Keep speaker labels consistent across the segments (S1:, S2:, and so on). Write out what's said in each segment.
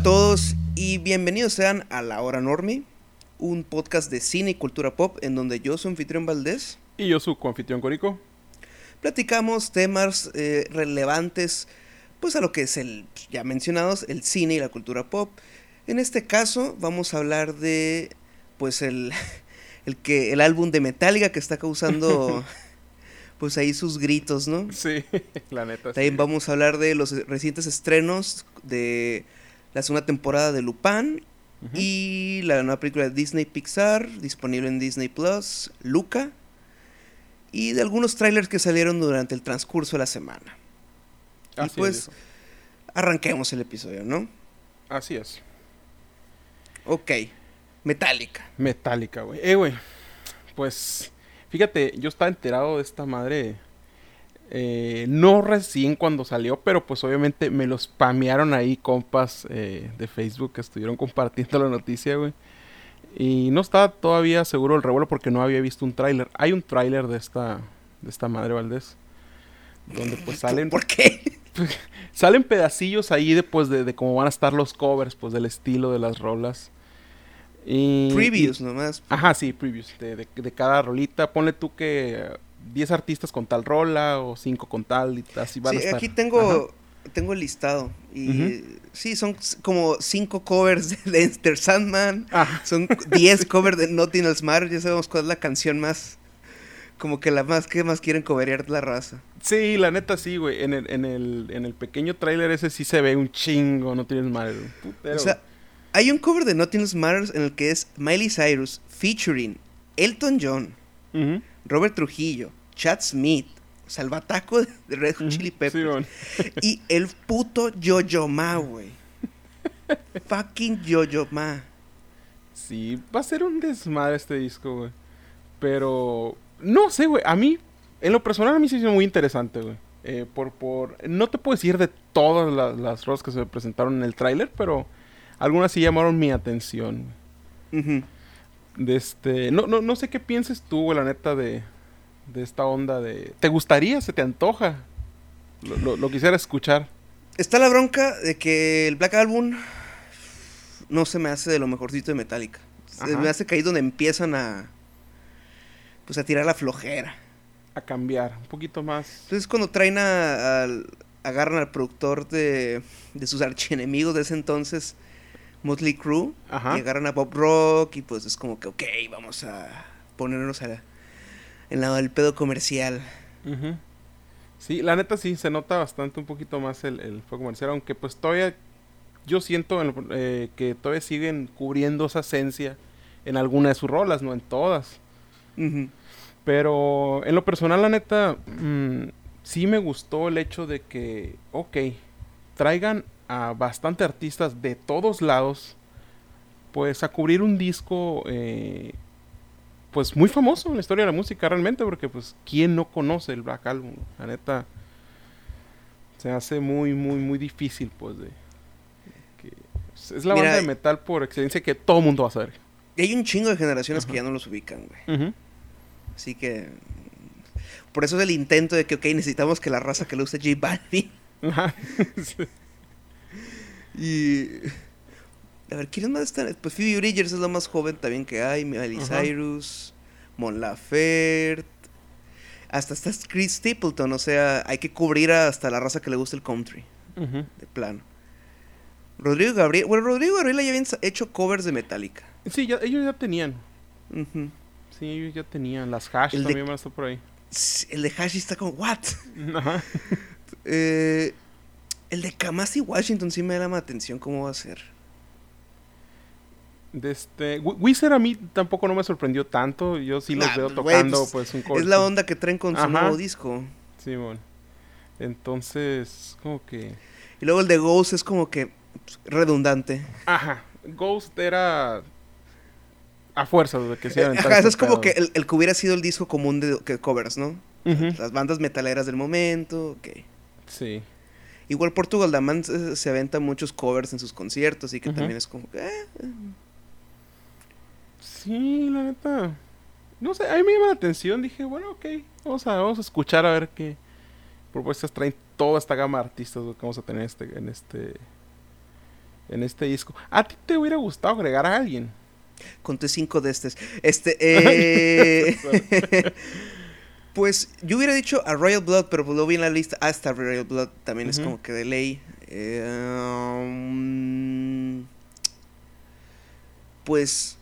S1: A todos y bienvenidos sean a La Hora Normie, un podcast de cine y cultura pop en donde yo soy anfitrión Valdés.
S2: Y yo su coanfitrión Corico.
S1: Platicamos temas eh, relevantes pues a lo que es el ya mencionados el cine y la cultura pop. En este caso vamos a hablar de pues el el que el álbum de Metallica que está causando pues ahí sus gritos, ¿no?
S2: Sí, la neta.
S1: También
S2: sí.
S1: vamos a hablar de los recientes estrenos de la segunda temporada de Lupin y la nueva película de Disney Pixar, disponible en Disney Plus, Luca, y de algunos trailers que salieron durante el transcurso de la semana. y
S2: Así
S1: pues,
S2: es,
S1: arranquemos el episodio, ¿no?
S2: Así es.
S1: Ok, Metallica.
S2: Metallica, güey. Eh, güey. Pues, fíjate, yo estaba enterado de esta madre. Eh, no recién cuando salió, pero pues obviamente me lo spamearon ahí compas eh, de Facebook que estuvieron compartiendo la noticia, güey. Y no estaba todavía seguro el revuelo porque no había visto un tráiler. Hay un tráiler de esta, de esta madre Valdés. Donde pues salen
S1: ¿Por qué?
S2: Salen pedacillos ahí de, pues, de, de cómo van a estar los covers, pues del estilo de las rolas. Y,
S1: Previews nomás.
S2: ajá, sí, previews de, de- de cada rolita. Ponle tú que 10 artistas con tal rola o 5 con tal y así van
S1: Sí,
S2: a estar.
S1: aquí tengo, tengo el listado. Y sí, son como cinco covers de Enter Sandman.
S2: Ajá.
S1: Son 10 covers de Nothing Else Matters. Ya sabemos cuál es la canción más. Como que la más que más quieren coverear la raza.
S2: Sí, la neta sí, güey. En el, en, el, en el pequeño tráiler ese sí se ve un chingo, no tienes madre. un putero.
S1: O sea, hay un cover de Nothing Else Matters en el que es Miley Cyrus featuring Elton John,
S2: Ujú,
S1: Robert Trujillo, Chad Smith, Salvataco de Red Hot Chili
S2: sí,
S1: Peppers y el puto Yo-Yo Ma, güey. Fucking Yo-Yo Ma.
S2: Sí, va a ser un desmadre este disco, güey. Pero, no sé, güey. A mí, en lo personal, a mí se hizo muy interesante, güey. Eh, por, por, no te puedo decir de todas la- las rolas que se presentaron en el tráiler, pero algunas sí llamaron mi atención.
S1: Ujú.
S2: De este, no, no, no sé qué pienses tú, güey, la neta, de, de esta onda de... ¿Te gustaría? ¿Se te antoja? Lo, lo- lo quisiera escuchar.
S1: Está la bronca de que el Black Album no se me hace de lo mejorcito de Metallica. Se me hace que ahí donde empiezan a. Pues a tirar la flojera.
S2: A cambiar, un poquito más.
S1: Entonces cuando traen a, al- agarran al productor de, de sus archienemigos de ese entonces, Motley Crue,
S2: Ajá.
S1: y agarran a Pop Rock y pues es como que, ok, vamos a ponernos a la- en lado del pedo comercial.
S2: Sí, la neta sí, se nota bastante un poquito más el, el fuego comercial, aunque pues todavía yo siento eh, que todavía siguen cubriendo esa esencia en alguna de sus rolas, no en todas. Pero en lo personal, la neta, mm, sí me gustó el hecho de que, ok, traigan a bastante artistas de todos lados, pues a cubrir un disco, eh, pues muy famoso en la historia de la música realmente, porque pues, ¿quién no conoce el Black Album? La neta, se hace muy, muy, muy difícil, pues, de... que- es la
S1: Mira,
S2: banda de metal por excelencia que todo mundo va a saber.
S1: Y hay un chingo de generaciones que ya no los ubican, güey. Así que. Por eso es el intento de que, ok, necesitamos que la raza que le guste J Balvin.
S2: Sí.
S1: Y. A ver, ¿quiénes más están? Pues Phoebe Bridgers es la más joven también que hay. Miley
S2: Ajá.
S1: Cyrus, Mon Laferte. Hasta está Chris Stapleton. O sea, hay que cubrir hasta la raza que le gusta el country. De plano. Rodrigo Gabriel. Bueno, Rodrigo Gabriel ya habían hecho covers de Metallica.
S2: Sí, ya, ellos ya tenían. Sí, ellos ya tenían. Las hash
S1: El de-
S2: también van a estar por ahí.
S1: El de Hashi está como, ¿what?
S2: Ajá.
S1: Eh, el de Kamasi Washington sí me llama la atención cómo va a ser.
S2: De este, Wi- Wizard a mí tampoco no me sorprendió tanto. Yo sí los
S1: Nah,
S2: veo
S1: pues,
S2: tocando,
S1: pues,
S2: pues, un cover.
S1: Es la onda que traen con su nuevo disco.
S2: Simón. Entonces, como que.
S1: Y luego el de Ghost es como que redundante.
S2: Ajá. Ghost era. A fuerza de que se iban a
S1: Ajá, eso es como que el, el que hubiera sido el disco común de que covers, ¿no? Las bandas metaleras del momento, ok.
S2: Sí.
S1: Igual Portugal The Man se, se aventa muchos covers en sus conciertos y que también es como que... eh, eh.
S2: Sí, la neta. No sé, a mí me llama la atención. Dije, bueno, ok. Vamos a, vamos a escuchar a ver qué propuestas traen toda esta gama de artistas que vamos a tener este, en este en este disco. ¿A ti te hubiera gustado agregar a alguien?
S1: Conté cinco de estos. Este, eh, pues yo hubiera dicho a Royal Blood, pero pues lo vi en la lista. Hasta Royal Blood también es como que de ley. Eh, um, pues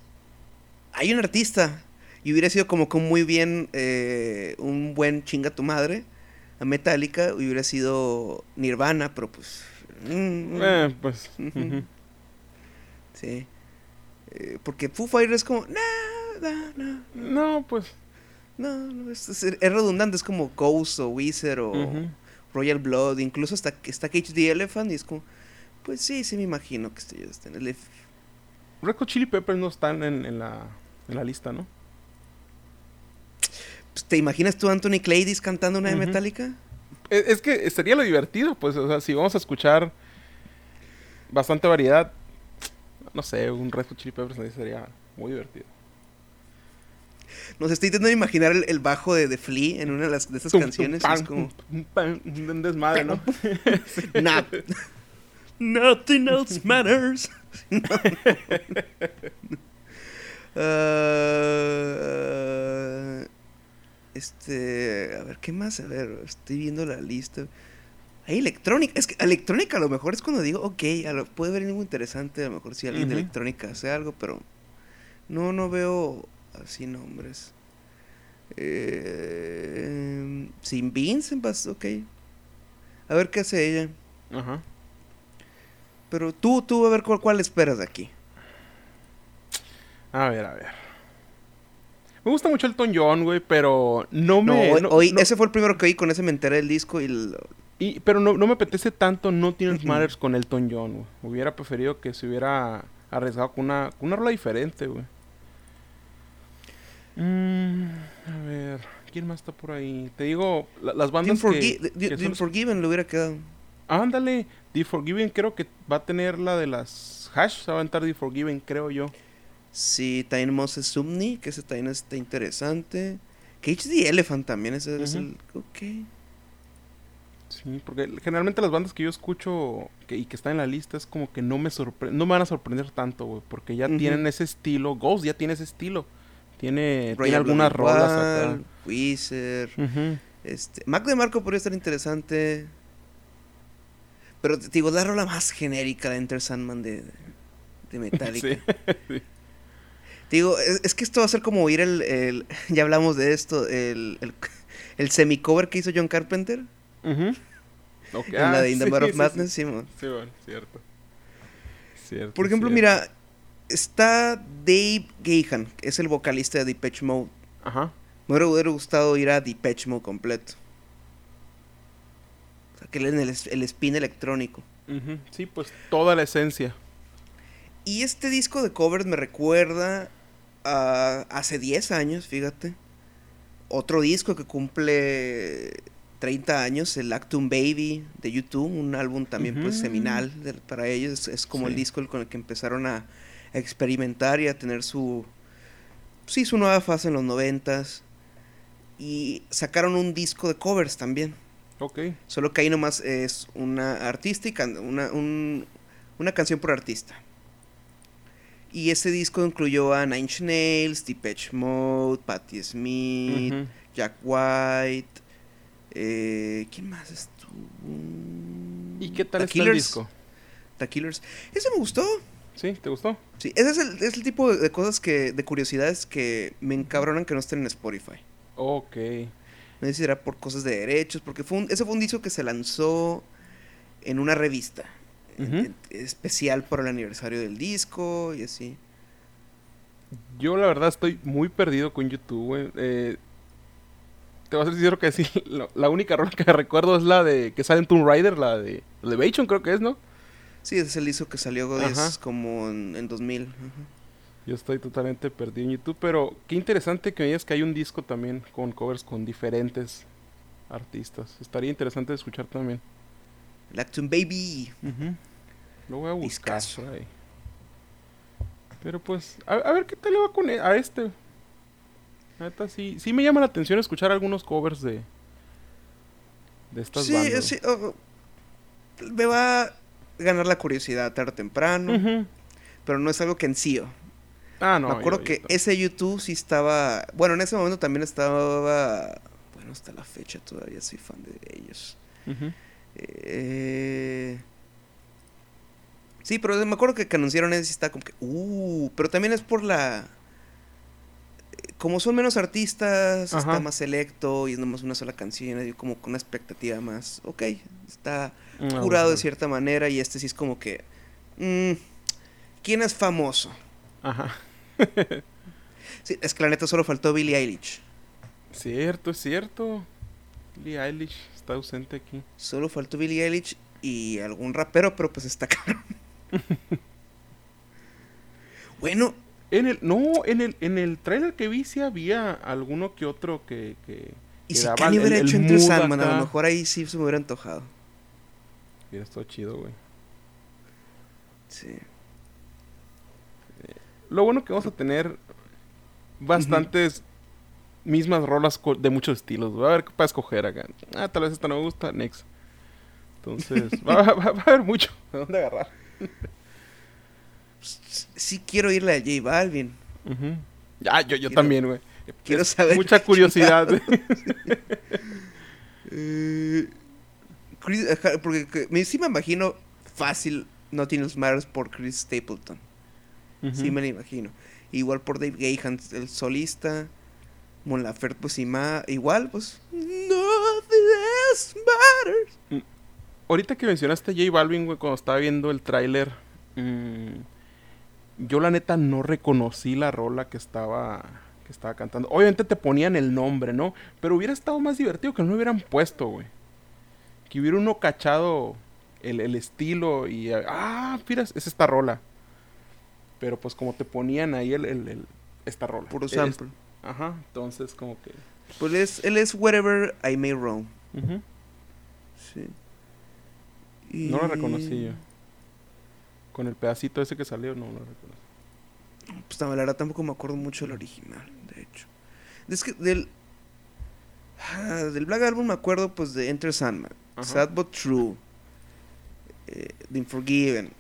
S1: hay un artista y hubiera sido como que muy bien, eh, un buen chinga tu madre a Metallica, hubiera sido Nirvana, pero pues...
S2: Mm, mm. eh, pues...
S1: Sí. Eh, porque Foo Fighters es como...
S2: No, pues...
S1: No, es, redundante, es como Ghost o Wizard o Royal Blood, incluso hasta está Cage the Elephant y es como... Pues sí, sí me imagino que estoy en el...
S2: Red Hot Chili Peppers no están en, la, en la lista, ¿no?
S1: Pues, ¿Te imaginas tú Anthony Claydis cantando una de Metallica?
S2: Es, que sería lo divertido, pues, o sea, si vamos a escuchar bastante variedad, no sé, un Red Hot Chili Peppers sería muy divertido.
S1: Nos estoy intentando imaginar el, bajo de The Flea en una de, las, de esas canciones. es como...
S2: un desmadre, ¿no?
S1: Nothing else matters. Uh, este, a ver, ¿qué más? A ver, estoy viendo la lista. Hay electrónica. Es que electrónica a lo mejor es cuando digo, ok, puede haber algo interesante. A lo mejor si alguien de electrónica hace algo, pero no, no veo así nombres. Eh, sin Vincent, ok. A ver qué hace ella. Ajá. Pero tú, tú, a ver cuál, cuál esperas de aquí.
S2: A ver, a ver. Me gusta mucho el Elton John, güey, pero no me...
S1: No, ese fue el primero que oí, con ese me enteré del disco y...
S2: y pero no, me apetece tanto No Tienes Matters con Elton John, güey. Hubiera preferido que se hubiera arriesgado con una, con una rola diferente, güey. Mm, a ver, ¿quién más está por ahí? Te digo, las bandas que...
S1: The, Forgiven le hubiera quedado.
S2: Ándale, The Forgiven creo que va a tener la de las hash, se va a aventar The Forgiven, creo yo.
S1: Sí, también Moses Sumni, que ese también está interesante. Cage the Elephant también, ese es el... Ok.
S2: Sí, porque generalmente las bandas que yo escucho y que están en la lista es como que no me no me van a sorprender tanto, güey, porque ya tienen ese estilo. Ghost ya tiene ese estilo. Tiene, tiene algunas rolas acá.
S1: Este, Mac de Marco podría estar interesante. Pero te digo, la rola más genérica de Enter Sandman de, de Metallica. sí. Digo, es, que esto va a ser como oír el, ya hablamos de esto, el, el, el semi-cover que hizo John Carpenter. En la de In the of Madness, sí, bueno,
S2: cierto.
S1: cierto. Por ejemplo, mira, está Dave Gahan, que es el vocalista de Depeche Mode. Ajá. Me hubiera gustado ir a Depeche Mode completo. O sea, que le den el, el spin electrónico.
S2: Sí, pues toda la esencia.
S1: Y este disco de covers me recuerda hace 10 años, fíjate. Otro disco que cumple 30 años, el Actum Baby de YouTube, un álbum también pues seminal para ellos. Es, como el disco con el que empezaron a, experimentar y a tener su, sí, su nueva fase en los noventas. Y sacaron un disco de covers también.
S2: Ok.
S1: Solo que ahí nomás es una artística, una, una canción por artista. Y ese disco incluyó a Nine Inch Nails, Depeche Mode, Patti Smith, Jack White. Eh, ¿Quién más estuvo?
S2: ¿Y qué tal está el disco?
S1: The Killers. Ese me gustó.
S2: ¿Sí? ¿Te gustó?
S1: Sí, ese es el, es el tipo de cosas que, de curiosidades que me encabronan que no estén en Spotify.
S2: Ok.
S1: No sé si era por cosas de derechos, porque fue ese fue un disco que se lanzó en una revista especial por el aniversario del disco y así.
S2: Yo la verdad estoy muy perdido con YouTube, eh, te voy a decir que sí, la, única rola que recuerdo es la de que sale en Tomb Raider, la de Elevation creo que es, ¿no?
S1: Sí, es el disco que salió como en, 2000.
S2: Yo estoy totalmente perdido en YouTube, pero qué interesante que me digas que hay un disco también con covers con diferentes artistas. Estaría interesante escuchar también.
S1: Lactum Baby.
S2: Lo voy a buscar ahí. Pero pues, a, ver qué tal le va con e, a este. Neta, sí, sí me llama la atención escuchar algunos covers de, de estas bandas.
S1: Sí, sí. Oh, me va. Ganar la curiosidad tarde o temprano. Pero no es algo que en sí.
S2: Ah, no.
S1: Me acuerdo
S2: yo-
S1: que
S2: yo-
S1: ese YouTube sí estaba. Bueno, en ese momento también estaba. Bueno, hasta la fecha todavía soy fan de ellos. Eh... Sí, pero me acuerdo que, que anunciaron ese y está como que. Uh, pero también es por la. Como son menos artistas,
S2: Ajá.
S1: está más selecto y es nomás una sola canción, y como con una expectativa más. Ok, está
S2: Ah,
S1: curado de cierta manera y este sí es como que. mm, ¿Quién es famoso?
S2: Ajá.
S1: Sí, es que la neta solo faltó Billie Eilish.
S2: Cierto, es cierto. Lee Eilish está ausente aquí.
S1: Solo faltó Billie Eilish y algún rapero, pero pues está cabrón. bueno,
S2: En el, no, en el, en el trailer que vi sí había alguno que otro que, que,
S1: y
S2: que
S1: si Kanye hubiera hecho entre
S2: mood
S1: Sandman, a lo mejor ahí sí se me hubiera antojado.
S2: Hubiera estado chido, güey.
S1: Sí.
S2: Lo bueno que vamos a tener bastantes mismas rolas de muchos estilos. Va a haber para escoger acá. Ah, tal vez esta no me gusta, next. Entonces, va, va- va a haber mucho de dónde agarrar.
S1: Sí quiero irle a J Balvin.
S2: Ya, yo, yo
S1: Quiero-
S2: también, güey.
S1: quiero saber
S2: Mucha curiosidad.
S1: Eh, Chris- ajá, porque que- me, sí me imagino fácil Nothing Else Matters por Chris Stapleton. Sí
S2: Ujú.
S1: me lo imagino. Igual por Dave Gahan, el solista. Mon Laferte, pues y más. Igual, pues. Nothing else matters.
S2: Ahorita que mencionaste a J Balvin, güey, cuando estaba viendo el tráiler, mm, yo la neta no reconocí la rola que estaba que estaba cantando. Obviamente te ponían el nombre, ¿no? Pero hubiera estado más divertido que no lo hubieran puesto, güey. Que hubiera uno cachado el, el estilo y... Ah, mira, es esta rola. Pero pues como te ponían ahí el, el- el- esta rola.
S1: Puro
S2: Es-
S1: sample.
S2: ajá, entonces como que...
S1: Pues es, él es Whatever I May
S2: ujú.
S1: Sí.
S2: No lo reconocí yo. Con el pedacito ese que salió, no lo reconocí.
S1: Pues la verdad tampoco me acuerdo mucho del original, de hecho. Es que del. ah, del Black Album me acuerdo pues de Enter Sandman,
S2: Ajá.
S1: Sad But True, eh, The Unforgiven.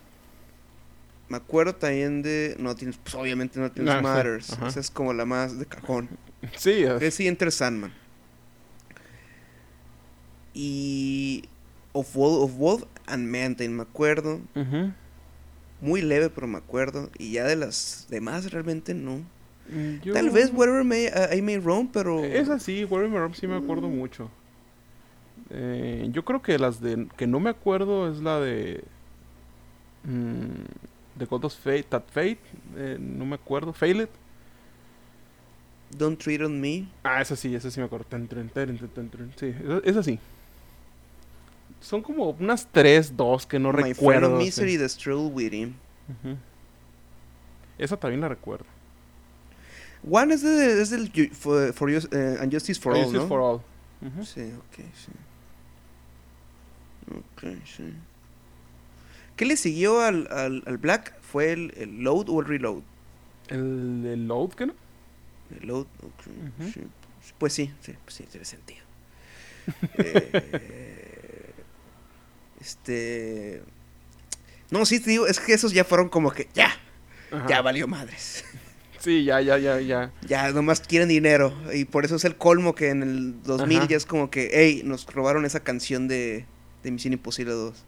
S1: Me acuerdo también de Nothing, pues obviamente
S2: Ah, sí,
S1: Matters. Esa es como la más de cajón.
S2: Sí, es-
S1: sí, Enter Sandman. Y Of Wolf, of Wolf and Mountain, me acuerdo.
S2: Ujú.
S1: Muy leve, pero me acuerdo. Y ya de las demás realmente no.
S2: Mm, yo-
S1: Tal vez Whatever may, uh, I May Roam, pero...
S2: Es así, Where Me Roam sí me acuerdo mucho. Eh, yo creo que las de que no me acuerdo es la de mm, The God of Fate, That Fate, eh, no me acuerdo, Fail It.
S1: Don't Treat On Me.
S2: Ah, esa sí, esa sí me acuerdo. Tan, tan, tan. Sí, esa, esa sí. Son como unas tres, dos que no
S1: My Friend
S2: recuerdo.
S1: of
S2: sí.
S1: Misery, The Stroll With Him.
S2: Ujú. Esa también la recuerdo.
S1: One es, de, es del for, for Jus- eh, And Justice for All,
S2: Justice
S1: ¿no?
S2: for All. Ujú.
S1: Sí, ok, sí. Ok, sí. ¿Qué le siguió al, al, al Black? ¿Fue el, el Load o el Reload?
S2: El, el Load, ¿qué no?
S1: El Load, ok,
S2: Ujú.
S1: sí. Pues sí, sí, pues sí, tiene sentido. Eh, este... No, sí, te digo, es que esos ya fueron como que ya,
S2: Ajá.
S1: ya valió madres.
S2: Sí, ya, ya, ya, ya.
S1: Ya nomás quieren dinero. Y por eso es el colmo que en el 2000
S2: Ajá.
S1: ya es como que, hey, nos robaron esa canción de, de Misión Imposible 2.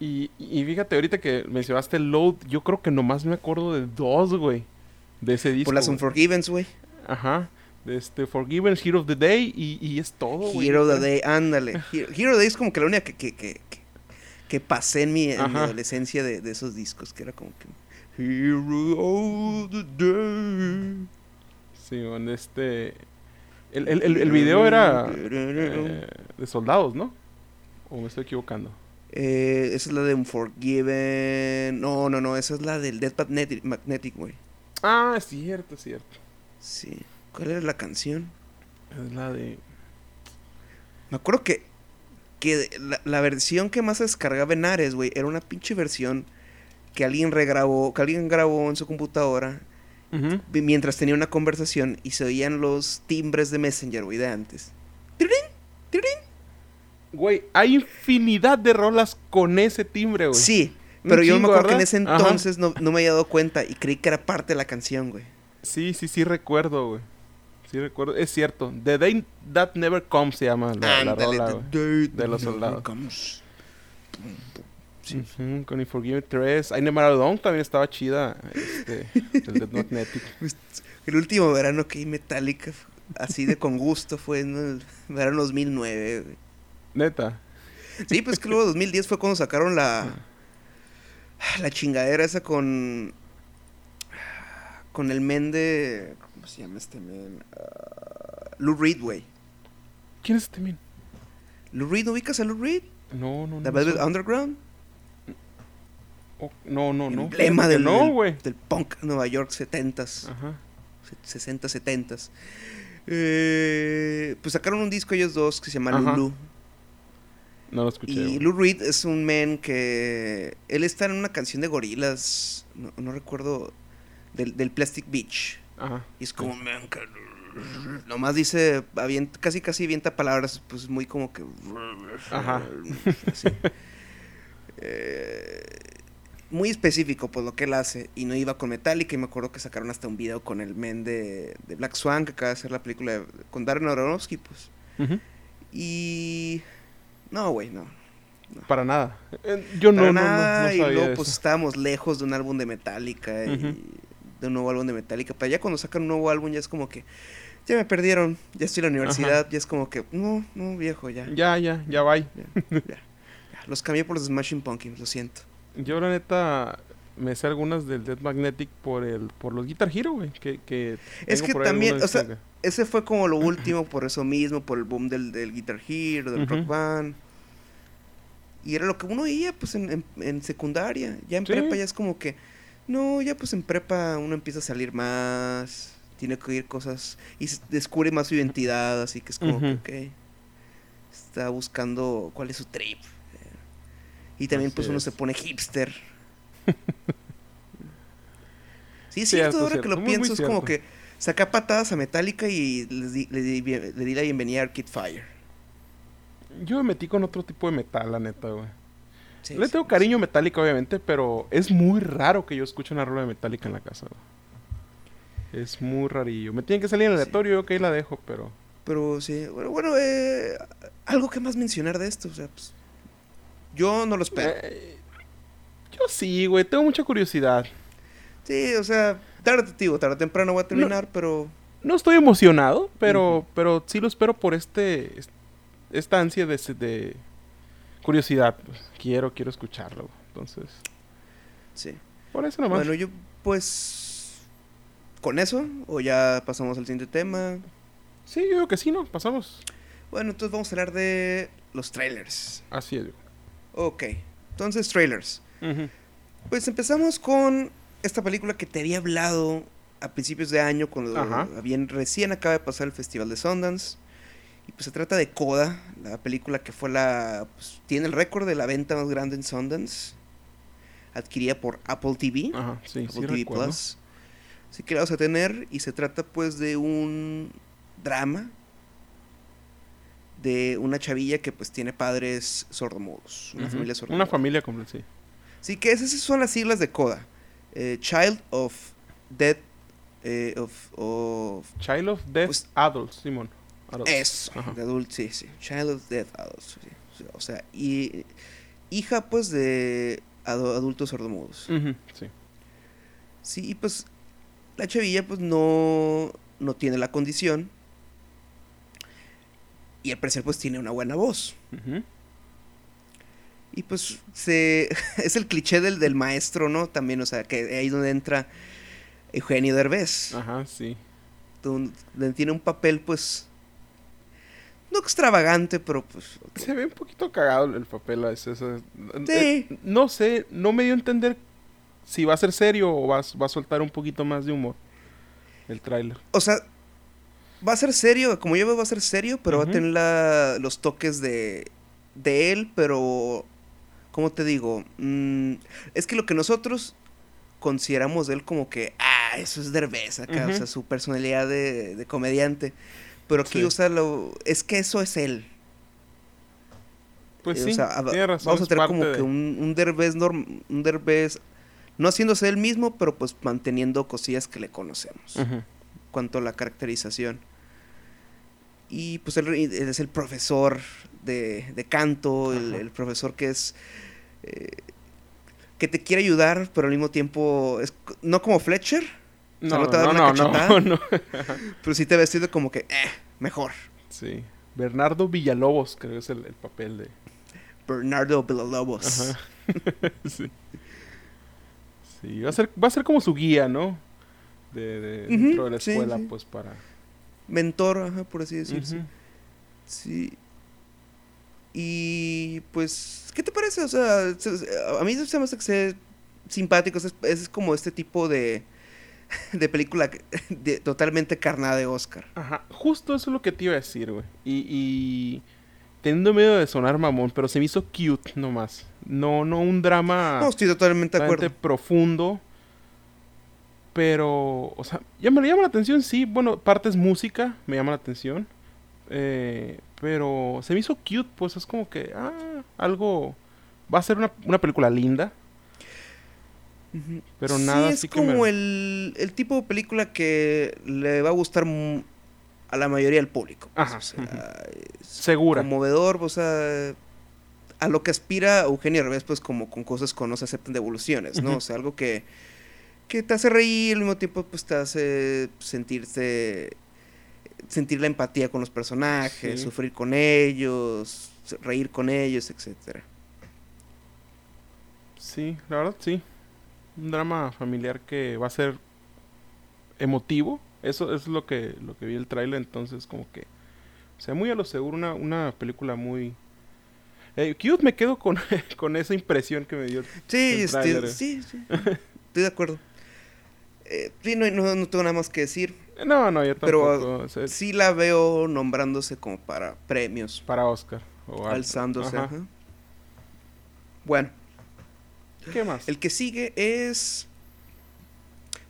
S2: Y, y fíjate, ahorita que mencionaste el Load, yo creo que nomás me acuerdo de dos, güey. De ese disco.
S1: Por las. Unforgivens, güey.
S2: Ajá. De este Forgiven, Hero of the Day y, y es todo, güey.
S1: Hero of the Day, ándale. Hero, Hero of the Day es como que la única que, que, que, que, que pasé en mi, en adolescencia de, de esos discos, que era como que... Hero of the Day.
S2: Sí, man, este... El, el, el, el video era eh, de soldados, ¿no? ¿O me estoy equivocando?
S1: Eh, esa es la de Unforgiven. No, no, no, esa es la del Death Magnetic, Magnetic, güey.
S2: Ah, es cierto, es cierto.
S1: Sí. ¿Cuál era la canción?
S2: Es la de...
S1: Me acuerdo que, que la, la versión que más se descargaba en Ares, güey, era una pinche versión que alguien regrabó, que alguien grabó en su computadora mientras tenía una conversación y se oían los timbres de Messenger, güey, de antes. ¡Tirín! ¡Tirín!
S2: Güey, hay infinidad de rolas con ese timbre, güey.
S1: Sí, Pero yo me acuerdo que en ese entonces no, no me había dado cuenta y creí que era parte de la canción, güey.
S2: Sí, sí, sí recuerdo, güey. Sí recuerdo. Es cierto. The Day That Never Comes se llama la, la rola,
S1: the day
S2: de los soldados.
S1: comes. Sí.
S2: Ujú, con Unforgiven 3. I Never Alone también estaba chida. Este, el Dead Magnetic.
S1: El último verano que vi Metallica, así de con gusto, fue en el verano 2009, güey.
S2: Neta.
S1: Sí, pues que luego 2010 fue cuando sacaron la la chingadera esa con con el men de ¿cómo se llama este men? Ah, Lou Reed, güey.
S2: ¿Quién es este men?
S1: Lou Reed, ¿no ubicas a Lou Reed?
S2: No, no, no.
S1: The Velvet
S2: suena.
S1: Underground,
S2: Oh, no, no, no.
S1: emblema del,
S2: No,
S1: del- del punk Nueva York 70s,
S2: Ajá.
S1: 60, 70s. Eh, pues sacaron un disco ellos dos que se llama
S2: Ajá.
S1: Lulu.
S2: No lo escuché.
S1: Y. Lou Reed es un man que. Él está en una canción de gorilas. No, no recuerdo. Del, del Plastic Beach.
S2: Ajá.
S1: Y es como man. Nomás dice. avient- casi, casi avienta palabras. Pues muy como que.
S2: Ajá.
S1: así. Eh, muy específico por lo que él hace. Y no iba con Metallica. Y me acuerdo que sacaron hasta un video con el men de, de Black Swan. Que acaba de hacer la película de- con Darren Aronofsky. Pues. Y. No, güey, no.
S2: Para nada. Eh, Yo no,
S1: Para
S2: no, no, no
S1: nada, y luego
S2: de
S1: pues
S2: eso.
S1: estábamos lejos de un álbum de Metallica y. de un nuevo álbum de Metallica. Pero ya cuando sacan un nuevo álbum ya es como que ya me perdieron, ya estoy en la universidad, ya es como que no, no viejo, ya.
S2: Ya, ya, ya va.
S1: ya, ya, ya. Los cambié por los Smashing Pumpkins, lo siento.
S2: Yo la neta me sé algunas del Dead Magnetic por el por los Guitar Hero, güey, que, que
S1: Es que también, o sea,
S2: que-
S1: Ese fue como lo último por eso mismo, por el boom del, del Guitar Hero, del. Rock Band. Y era lo que uno oía pues en, en- en secundaria. Ya en
S2: Sí.
S1: prepa ya es como que, no, ya pues en prepa uno empieza a salir más, tiene que oír cosas y descubre más su identidad, así que es como que, ok, está buscando cuál es su trip. Y también
S2: Así
S1: pues uno
S2: es.
S1: se pone hipster. sí, es
S2: Cierto,
S1: cierto, ahora que lo
S2: muy, muy
S1: pienso, es como que saca patadas a Metallica y les di- le, di, le di la bienvenida a Arcade Fire.
S2: Yo me metí con otro tipo de metal, la neta, güey.
S1: Sí,
S2: Le
S1: sí,
S2: tengo cariño a Metallica, obviamente, pero es muy raro que yo escuche una rola de Metallica en la casa, güey. Es muy rarillo. Me tiene que salir en aleatorio, yo que ahí la dejo, pero...
S1: Pero sí, bueno, bueno eh, algo que más mencionar de esto, o sea, pues, yo no lo espero.
S2: Eh, yo sí, güey, tengo mucha curiosidad.
S1: Sí, o sea, tarde, digo, tarde o temprano voy a terminar, pero
S2: No estoy emocionado, pero, pero sí lo espero por este, es- esta ansia de, de curiosidad. pues. Quiero, quiero escucharlo. Entonces,
S1: sí.
S2: por eso nomás.
S1: Bueno, yo pues con eso o ya pasamos al siguiente tema.
S2: sí, yo creo que sí, ¿no? Pasamos.
S1: Bueno, entonces vamos a hablar de los trailers.
S2: Así es.
S1: Ok, entonces trailers. Pues empezamos con esta película que te había hablado a principios de año cuando
S2: Ajá.
S1: recién acaba de pasar el Festival de Sundance. Y pues se trata de Coda, la película que fue la pues, tiene el récord de la venta más grande en Sundance. Adquirida por Apple TV.
S2: Ajá, sí, sí
S1: Apple TV
S2: recuerdo.
S1: Plus. Así que la vamos a tener y se trata pues de un drama de una chavilla que pues tiene padres sordomudos, una familia sordomuda.
S2: Una familia completa, sí.
S1: Sí, que esas son las siglas de CODA. Eh, Child of Dead eh, of, of
S2: Child of Death
S1: Pues-
S2: Adults, Simón. Adults.
S1: eso,
S2: Ajá.
S1: de adult, sí, sí. Child of Dead Adults. sí. O sea, y hija pues de adu- adultos sordomudos.
S2: Sí.
S1: Sí, y pues la chavilla pues no, no tiene la condición. Y al parecer pues tiene una buena voz. Y pues se es el cliché del, del maestro, ¿no? También, o sea, que ahí donde entra Eugenio Derbez.
S2: Ajá, sí.
S1: Donde tiene un papel pues no extravagante, pero pues.
S2: Se ve un poquito cagado el papel. es- es- es-
S1: Sí.
S2: eh, no sé, no me dio a entender si va a ser serio o va, a- va a soltar un poquito más de humor el tráiler.
S1: O sea, va a ser serio, como yo veo va a ser serio, pero va a tener la- los toques de, de él, pero, ¿cómo te digo? Mm, es que lo que nosotros consideramos de él como que, ah, eso es Derbez acá, o sea, su personalidad de, de comediante. Pero aquí,
S2: Sí.
S1: o sea, lo, es que eso es él.
S2: Pues
S1: Eh,
S2: sí,
S1: o sea, a-
S2: tiene razón,
S1: vamos a tener como
S2: de-
S1: que un, un Derbez norm- un Derbez no haciéndose él mismo, pero pues manteniendo cosillas que le conocemos.
S2: Ujú.
S1: cuanto a la caracterización. Y pues él, él es el profesor de, de canto, el, profesor que es... eh, que te quiere ayudar, pero al mismo tiempo es no como Fletcher, O sea,
S2: No,
S1: no te
S2: no,
S1: una
S2: no, no,
S1: cachetada.
S2: no.
S1: pero sí te ves vestido como que, eh, mejor.
S2: Sí. Bernardo Villalobos, creo que es el, el papel de.
S1: Bernardo Villalobos.
S2: Ajá. sí. Sí, va a ser, va a ser como su guía, ¿no? De, de- dentro de la escuela,
S1: sí.
S2: pues para.
S1: Mentor, ajá, por así decirse.
S2: Ujú.
S1: Sí. Y pues, ¿qué te parece? O sea, se- a mí se me hace que sea simpático. Es, es como este tipo de, de película de- totalmente carnada de Oscar.
S2: Ajá, justo eso es lo que te iba a decir, güey. Y, y teniendo miedo de sonar mamón, pero se me hizo cute nomás. No, no un drama
S1: No, estoy totalmente de acuerdo.
S2: profundo. Pero, o sea, ya me llama la atención, sí. Bueno, partes música me llama la atención. Eh, pero se me hizo cute, pues es como que, ah, algo. Va a ser una, una película linda, Pero
S1: Sí,
S2: nada
S1: es
S2: así que
S1: como
S2: me-
S1: el, el tipo de película que le va a gustar a la mayoría del público. pues,
S2: Ajá,
S1: o sea,
S2: segura.
S1: conmovedor, o sea, a lo que aspira Eugenio Revés, pues como con cosas que no se aceptan de evoluciones, ¿no? O sea, algo que, que te hace reír, al mismo tiempo pues te hace sentirse, sentir la empatía con los personajes,
S2: Sí.
S1: sufrir con ellos, reír con ellos, etcétera.
S2: Sí, la verdad sí. Un drama familiar que va a ser emotivo. Eso es lo que, lo que vi el tráiler, entonces como que... O sea, muy a lo seguro, una, una película muy... Eh, cute me quedo con, con esa impresión que me dio.
S1: Sí,
S2: El
S1: estoy, sí, sí, estoy de acuerdo. Eh, sí, no, no, no tengo nada más que decir.
S2: Eh, No, no, yo
S1: Pero,
S2: tampoco. o sea,
S1: Sí la veo nombrándose como para premios,
S2: Para Oscar. o
S1: alzándose.
S2: Ajá.
S1: ajá. Bueno,
S2: ¿Qué más?
S1: el que sigue es...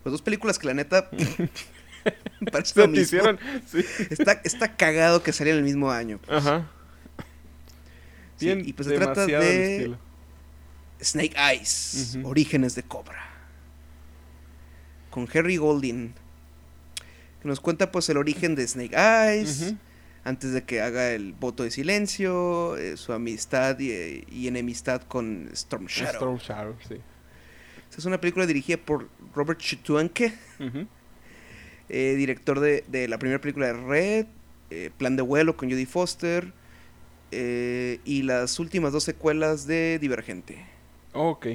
S1: Pues dos películas que la neta... parece lo
S2: hicieron... Sí.
S1: Está, está cagado que salía en el mismo año.
S2: Ajá.
S1: Sí,
S2: Bien,
S1: y pues se trata de. Snake Eyes. Orígenes de Cobra. Con Harry Golding. Que nos cuenta pues el origen de Snake Eyes.
S2: Ujú.
S1: Antes de que haga el voto de silencio. eh, su amistad y, y enemistad con Storm Shadow.
S2: Storm Shadow, sí.
S1: Esta es una película dirigida por Robert Chutuanque.
S2: Ujú.
S1: eh, director de, de la primera película de Red. eh, Plan de vuelo con Jodie Foster. eh, y las últimas dos secuelas de Divergente.
S2: Ok.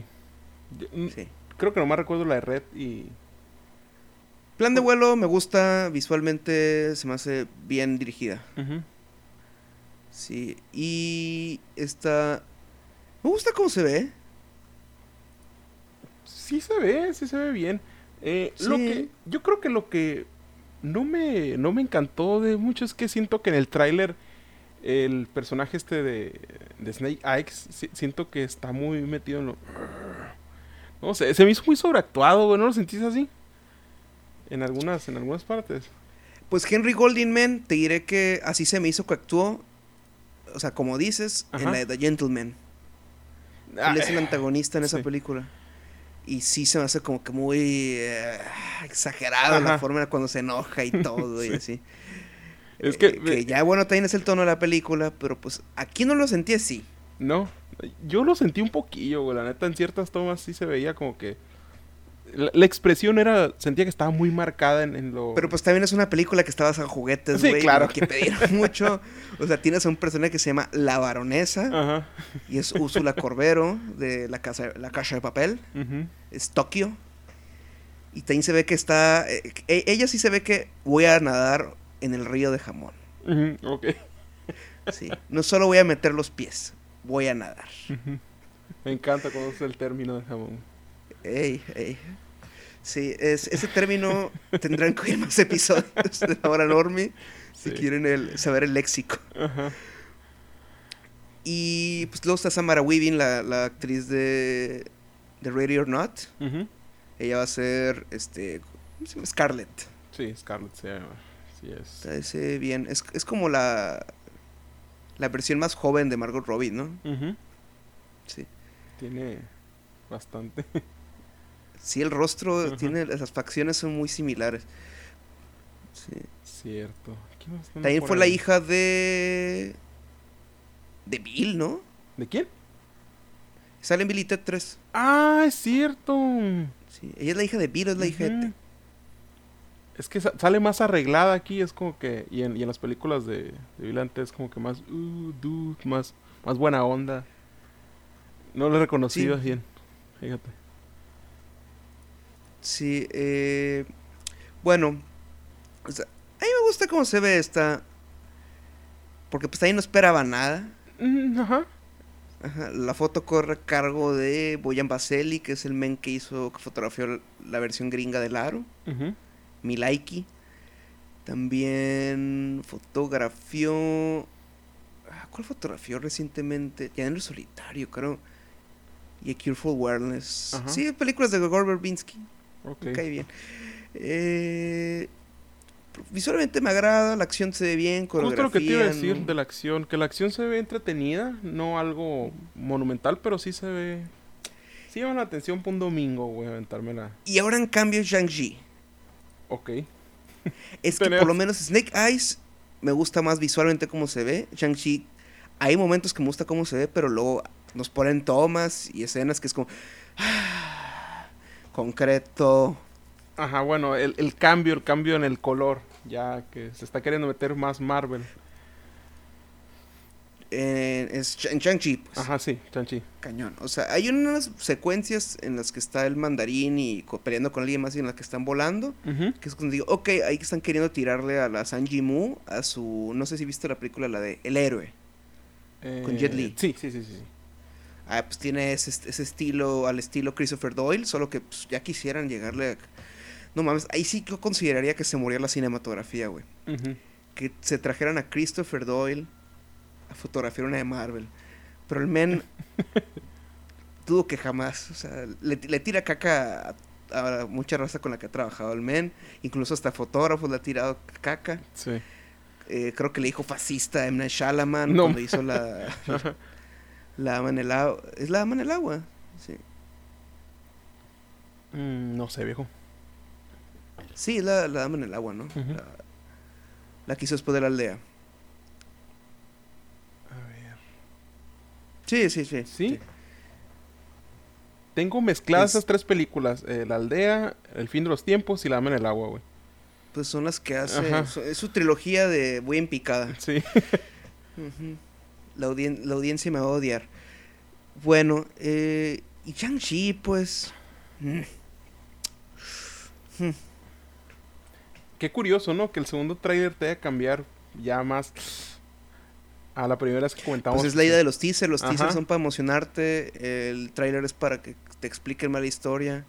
S2: Yo- mm,
S1: Sí.
S2: Creo que nomás recuerdo la de Red y...
S1: Plan de vuelo me gusta visualmente, se me hace bien dirigida. Sí, y esta... Me gusta cómo se ve.
S2: Sí se ve, sí se ve bien. Eh, Lo que, yo creo que lo que no me, no me encantó de mucho es que siento que en el tráiler el personaje este de, de Snake Eyes, si- siento que está muy metido en lo... No sé, se me hizo muy sobreactuado, güey, ¿no lo sentís así? En algunas, en algunas partes.
S1: Pues Henry Goldingman, te diré que así se me hizo que actuó, o sea, como dices, en la de The Gentleman.
S2: Ah,
S1: Él es el antagonista en esa
S2: sí.
S1: película. Y sí se me hace como que muy eh, exagerado la forma en cuando se enoja y todo y
S2: Sí.
S1: así.
S2: Es
S1: Eh,
S2: que-
S1: que ya bueno, también es el tono de la película, pero pues aquí no lo sentí así.
S2: No, yo lo sentí un poquillo, güey. La neta, en ciertas tomas sí se veía como que. La, la expresión era. Sentía que estaba muy marcada en, en lo.
S1: Pero pues también es una película que está basada en juguetes,
S2: Sí,
S1: güey.
S2: claro.
S1: no hay que pedir mucho. O sea, tienes a un personaje que se llama La Baronesa
S2: Ajá.
S1: y es Úrsula Corbero de la casa, la casa de papel.
S2: ujú.
S1: Es Tokio. Y también se ve que está... eh, e- ella sí se ve que voy a nadar en el río de jamón.
S2: Ujú, ok.
S1: Sí. No solo voy a meter los pies, voy a nadar.
S2: Ujú. Me encanta cuando usa el término de jamón.
S1: Ey, ey. Sí, es, ese término tendrán que oír más episodios de la hora Normie si quieren el- saber el léxico.
S2: Ajá.
S1: Y pues luego está Samara Weaving, la, la actriz de, de Ready or Not.
S2: Ujú.
S1: Ella va a ser este ¿cómo se llama? Scarlett.
S2: Sí, Scarlett se llama. Sí es.
S1: Parece bien. Es, es como la la versión más joven de Margot Robbie, ¿no?
S2: Ujú.
S1: Sí.
S2: Tiene bastante.
S1: Sí, el rostro tiene, las facciones son muy similares. Sí.
S2: Cierto. ¿Quién más anda
S1: También fue la hija de. de Bill, ¿no?
S2: ¿De quién?
S1: Sale en Billy Ted 3.
S2: Ah, es cierto.
S1: Sí. Ella es la hija de Bill, es la hija de.
S2: Es que sa- sale más arreglada aquí, es como que. Y en, y en las películas de, de Bill and Ted es como que más. Uh, dude, más, más buena onda. No lo he reconocido
S1: Sí.
S2: bien. Fíjate.
S1: Sí, eh, bueno, o sea, a mí me gusta cómo se ve esta, porque pues ahí no esperaba nada.
S2: Mm, ajá.
S1: Ajá, la foto corre a cargo de Boyan Baseli, que es el men que hizo, que fotografió la versión gringa del Aro,
S2: Ujú.
S1: Milaiki. También fotografió, ah, ¿cuál fotografió recientemente? Ya en el solitario, creo. Y A Cure for Awareness. Sí, películas de Gore Verbinski.
S2: Ok.
S1: Me cae bien. Eh, visualmente me agrada, la acción se ve bien,
S2: Justo lo que te iba a
S1: coreografía,
S2: decir
S1: ¿no?
S2: de la acción, que la acción se ve entretenida, no algo monumental, pero sí se ve... Sí llama la atención para un domingo, güey, aventármela.
S1: Y ahora en cambio Shang-Chi.
S2: Ok.
S1: Es que por lo menos Snake Eyes me gusta más visualmente cómo se ve. Shang-Chi, hay momentos que me gusta cómo se ve, pero luego nos ponen tomas y escenas que es como... concreto.
S2: Ajá, bueno, el, el cambio, el cambio en el color, ya que se está queriendo meter más Marvel.
S1: eh, es en Shang-Chi, pues,
S2: Ajá, sí, Chanchi.
S1: cañón. O sea, hay unas secuencias en las que está el mandarín y co- peleando con alguien más y en las que están volando.
S2: Ujú.
S1: Que es cuando digo, ok, ahí están queriendo tirarle a la Sanji Mu, a su, no sé si viste la película, la de El Héroe. Con Jet Li.
S2: Eh, Sí, sí, sí, sí.
S1: Ah, pues tiene ese, ese estilo, al estilo Christopher Doyle, solo que pues, ya quisieran llegarle a... No mames, ahí sí yo consideraría que se moría la cinematografía, güey. Que se trajeran a Christopher Doyle a fotografiar una de Marvel. Pero el men dudo que jamás, o sea, le, le tira caca a, a mucha raza con la que ha trabajado el men. Incluso hasta fotógrafos le ha tirado caca.
S2: Sí.
S1: Eh, creo que le dijo fascista a. Night Shyamalan
S2: No
S1: cuando hizo la, la ama en el agua. ¿Es la ama en el agua? Sí,
S2: Mm, no sé, viejo.
S1: sí la, la dama en el agua, ¿no? La, la que hizo después de la aldea.
S2: A ver.
S1: Sí, sí, sí.
S2: ¿Sí? Tengo mezcladas
S1: Es-
S2: esas tres películas: eh, La Aldea, El Fin de los Tiempos y La Dama en el Agua, güey.
S1: Pues son las que hace.
S2: Ajá.
S1: Es su trilogía de Voy en picada.
S2: Sí.
S1: La, audien- la audiencia me va a odiar. Bueno, eh, y Shang-Chi, pues. mm,
S2: Qué curioso, ¿no? Que el segundo tráiler te haga cambiar ya más a la primera vez que comentamos.
S1: Pues es la idea de los teasers. Los
S2: Ajá.
S1: teasers son para emocionarte. El tráiler es para que te expliquen más la historia.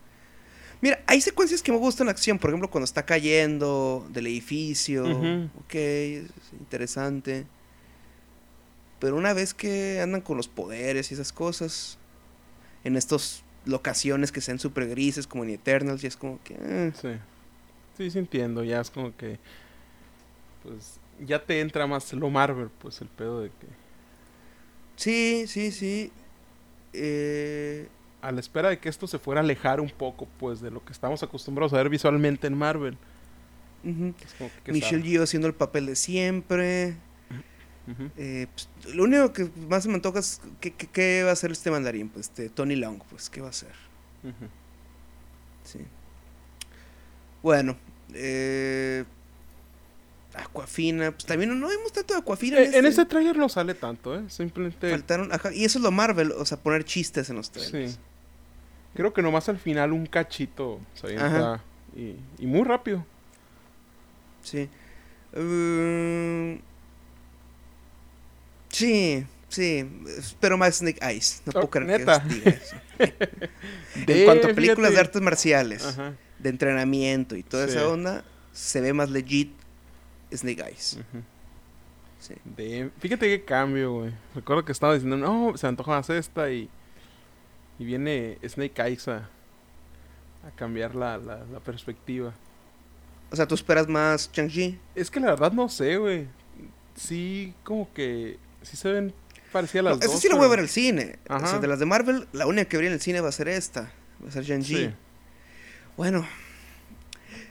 S1: Mira, hay secuencias que me gustan en acción. Por ejemplo, cuando está cayendo del edificio.
S2: Ujú.
S1: Ok, es interesante. Pero una vez que andan con los poderes y esas cosas. En estas locaciones que sean súper grises, como en Eternals, y es como que. eh,
S2: Sí. Sí, sí entiendo. Ya es como que. Pues ya te entra más lo Marvel, pues el pedo de que.
S1: Sí, sí, sí. Eh,
S2: A la espera de que esto se fuera a alejar un poco, pues, de lo que estamos acostumbrados a ver visualmente en Marvel.
S1: ujú.
S2: Es como que, ¿qué
S1: Michelle? Yeoh haciendo el papel de siempre. Eh, pues, lo único que más se me antoja es ¿qué, qué, qué va a hacer este mandarín, pues este Tony Long, pues qué va a hacer. Sí. Bueno, eh, Aquafina, pues también no vimos tanto de Aquafina.
S2: Eh, en este tráiler no sale tanto, ¿eh? Simplemente...
S1: faltaron, ajá, y eso es lo Marvel, o sea, poner chistes en los trailers.
S2: Sí. Creo que nomás al final un cachito se avienta y, y muy rápido.
S1: Sí. Eh, sí, sí, pero más Snake Eyes. No
S2: Oh,
S1: puedo creer
S2: ¿neta?
S1: que diga eso.
S2: De-
S1: en cuanto a películas
S2: fíjate.
S1: de artes marciales.
S2: Ajá.
S1: de entrenamiento y toda
S2: Sí.
S1: esa onda, se ve más legit Snake Eyes.
S2: Ujú.
S1: Sí.
S2: De- Fíjate qué cambio, güey. Recuerdo que estaba diciendo, no, se antoja más esta y... Y viene Snake Eyes a, a cambiar la, la, la perspectiva.
S1: O sea, tú esperas más Chang-Chi.
S2: Es que la verdad no sé, güey. Sí, como que Sí se ven parecidas las
S1: No,
S2: dos.
S1: esa sí la voy a ver al cine. O
S2: Ajá.
S1: sea, de las de Marvel, la única que vería en el cine va a ser esta. Va a ser Shang-Chi.
S2: Sí.
S1: Bueno,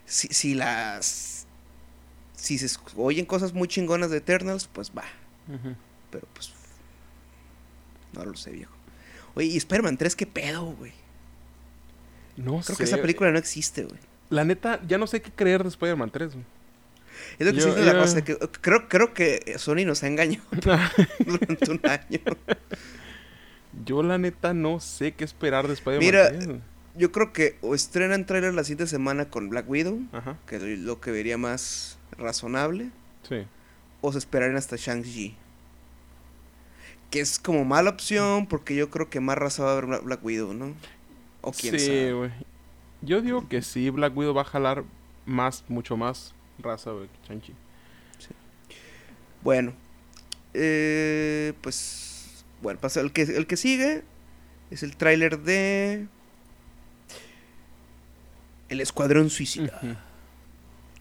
S1: si, si las. Si se oyen cosas muy chingonas de Eternals, pues va. Pero pues. No lo sé, viejo. Oye, y Spider-Man 3, ¿qué pedo, güey?
S2: No
S1: Creo
S2: sé.
S1: que esa película no existe, güey.
S2: La neta, ya no sé qué creer de Spider-Man 3, güey.
S1: Es lo que
S2: Yo-
S1: se dice la
S2: yo-
S1: raza, que creo, creo que Sony nos ha engañado durante un año.
S2: Yo la neta no sé qué esperar de Spider-Man
S1: Mira,
S2: 3. güey.
S1: Yo creo que o estrenan trailer la siguiente semana con Black Widow,
S2: Ajá,
S1: que es lo que vería más razonable,
S2: sí.
S1: o se esperarían hasta Shang-Chi. Que es como mala opción, porque yo creo que más raza va a Bla- Black Widow, ¿no? O quién
S2: sí,
S1: sabe.
S2: Yo digo que sí, Black Widow va a jalar más, mucho más raza, güey, Chanchi.
S1: Bueno, eh, pues, bueno, pasa el que, el que sigue es el tráiler de El Escuadrón Suicida.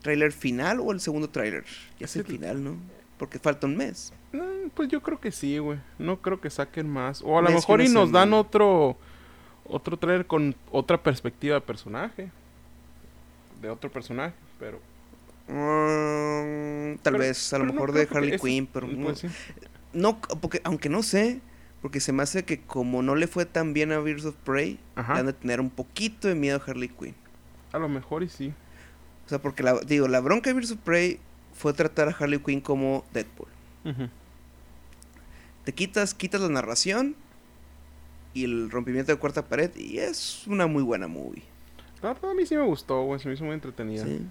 S1: ¿Tráiler final o el segundo tráiler? Ya es el final, ¿no? Porque falta un mes.
S2: Mm, Pues yo creo que sí, güey. No creo que saquen más. O a lo mejor y nos dan otro otro trailer con otra perspectiva de personaje. De otro personaje, pero...
S1: Mm, tal
S2: pero-
S1: vez, a lo
S2: no
S1: mejor de Harley Quinn, pero no,
S2: sí.
S1: no, porque, aunque no sé, porque se me hace que como no le fue tan bien a Birds of Prey, le
S2: Ajá.
S1: han de tener un poquito de miedo a Harley Quinn.
S2: A lo mejor y sí.
S1: O sea, porque la, digo, la bronca de Birds of Prey fue tratar a Harley Quinn como Deadpool. Te quitas, quitas la narración y el rompimiento de cuarta pared y es una muy buena movie.
S2: La verdad a mí sí me gustó, güey. Se me hizo muy entretenida.
S1: Sí.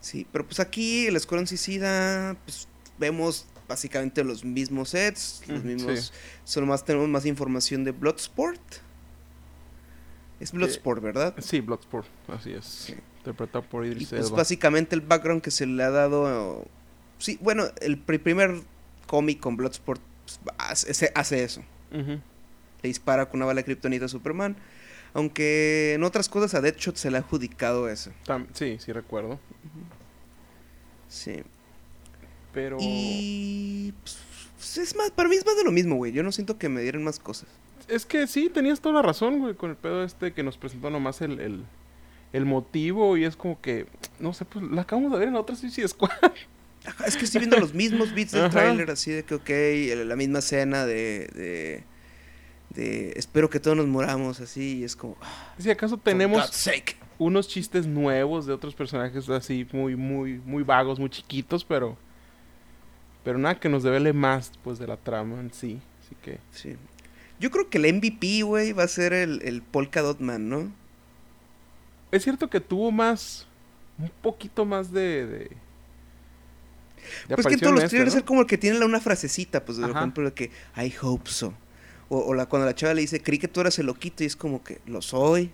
S1: Sí, pero pues aquí el Escuadrón Suicida, pues vemos básicamente los mismos sets, los mismos, solo más tenemos más información de Bloodsport. Es Bloodsport, ¿verdad?
S2: Sí, Bloodsport, así es.
S1: Sí.
S2: Interpretado por
S1: Y
S2: Idris
S1: pues
S2: Elba.
S1: básicamente el background que se le ha dado, sí, bueno, el pri- primer cómic con Bloodsport pues, hace, eso. Le dispara con una bala de kriptonita a Superman. Aunque en otras cosas a Deadshot se le ha adjudicado eso.
S2: Tam- sí, sí recuerdo.
S1: Sí.
S2: Pero...
S1: Y. pues, es más, para mí es más de lo mismo, güey. Yo no siento que me dieran más cosas.
S2: Es que sí, tenías toda la razón, güey, con el pedo este que nos presentó nomás el, el, el motivo y es como que, no sé, pues la acabamos de ver en la otra Suicide Squad.
S1: Ajá, es que estoy viendo los mismos beats del tráiler, así de que, ok, la misma escena de, de. De espero que todos nos moramos, así. Y es como. ah,
S2: Si acaso tenemos unos chistes nuevos de otros personajes así muy, muy, muy vagos, muy chiquitos, pero... Pero nada que nos devele más, pues, de la trama en sí. Así que...
S1: Sí. Yo creo que el MVP, güey, va a ser el, el Polka Dot Man, ¿no?
S2: Es cierto que tuvo más... Un poquito más de... de, de
S1: Pues que todos los
S2: este,
S1: trailers
S2: ¿no?
S1: es como el que tiene una frasecita, pues, por
S2: Ajá.
S1: ejemplo, de que I hope so. O, o la, cuando la chava le dice, creí que tú eras el loquito, y es como que lo soy.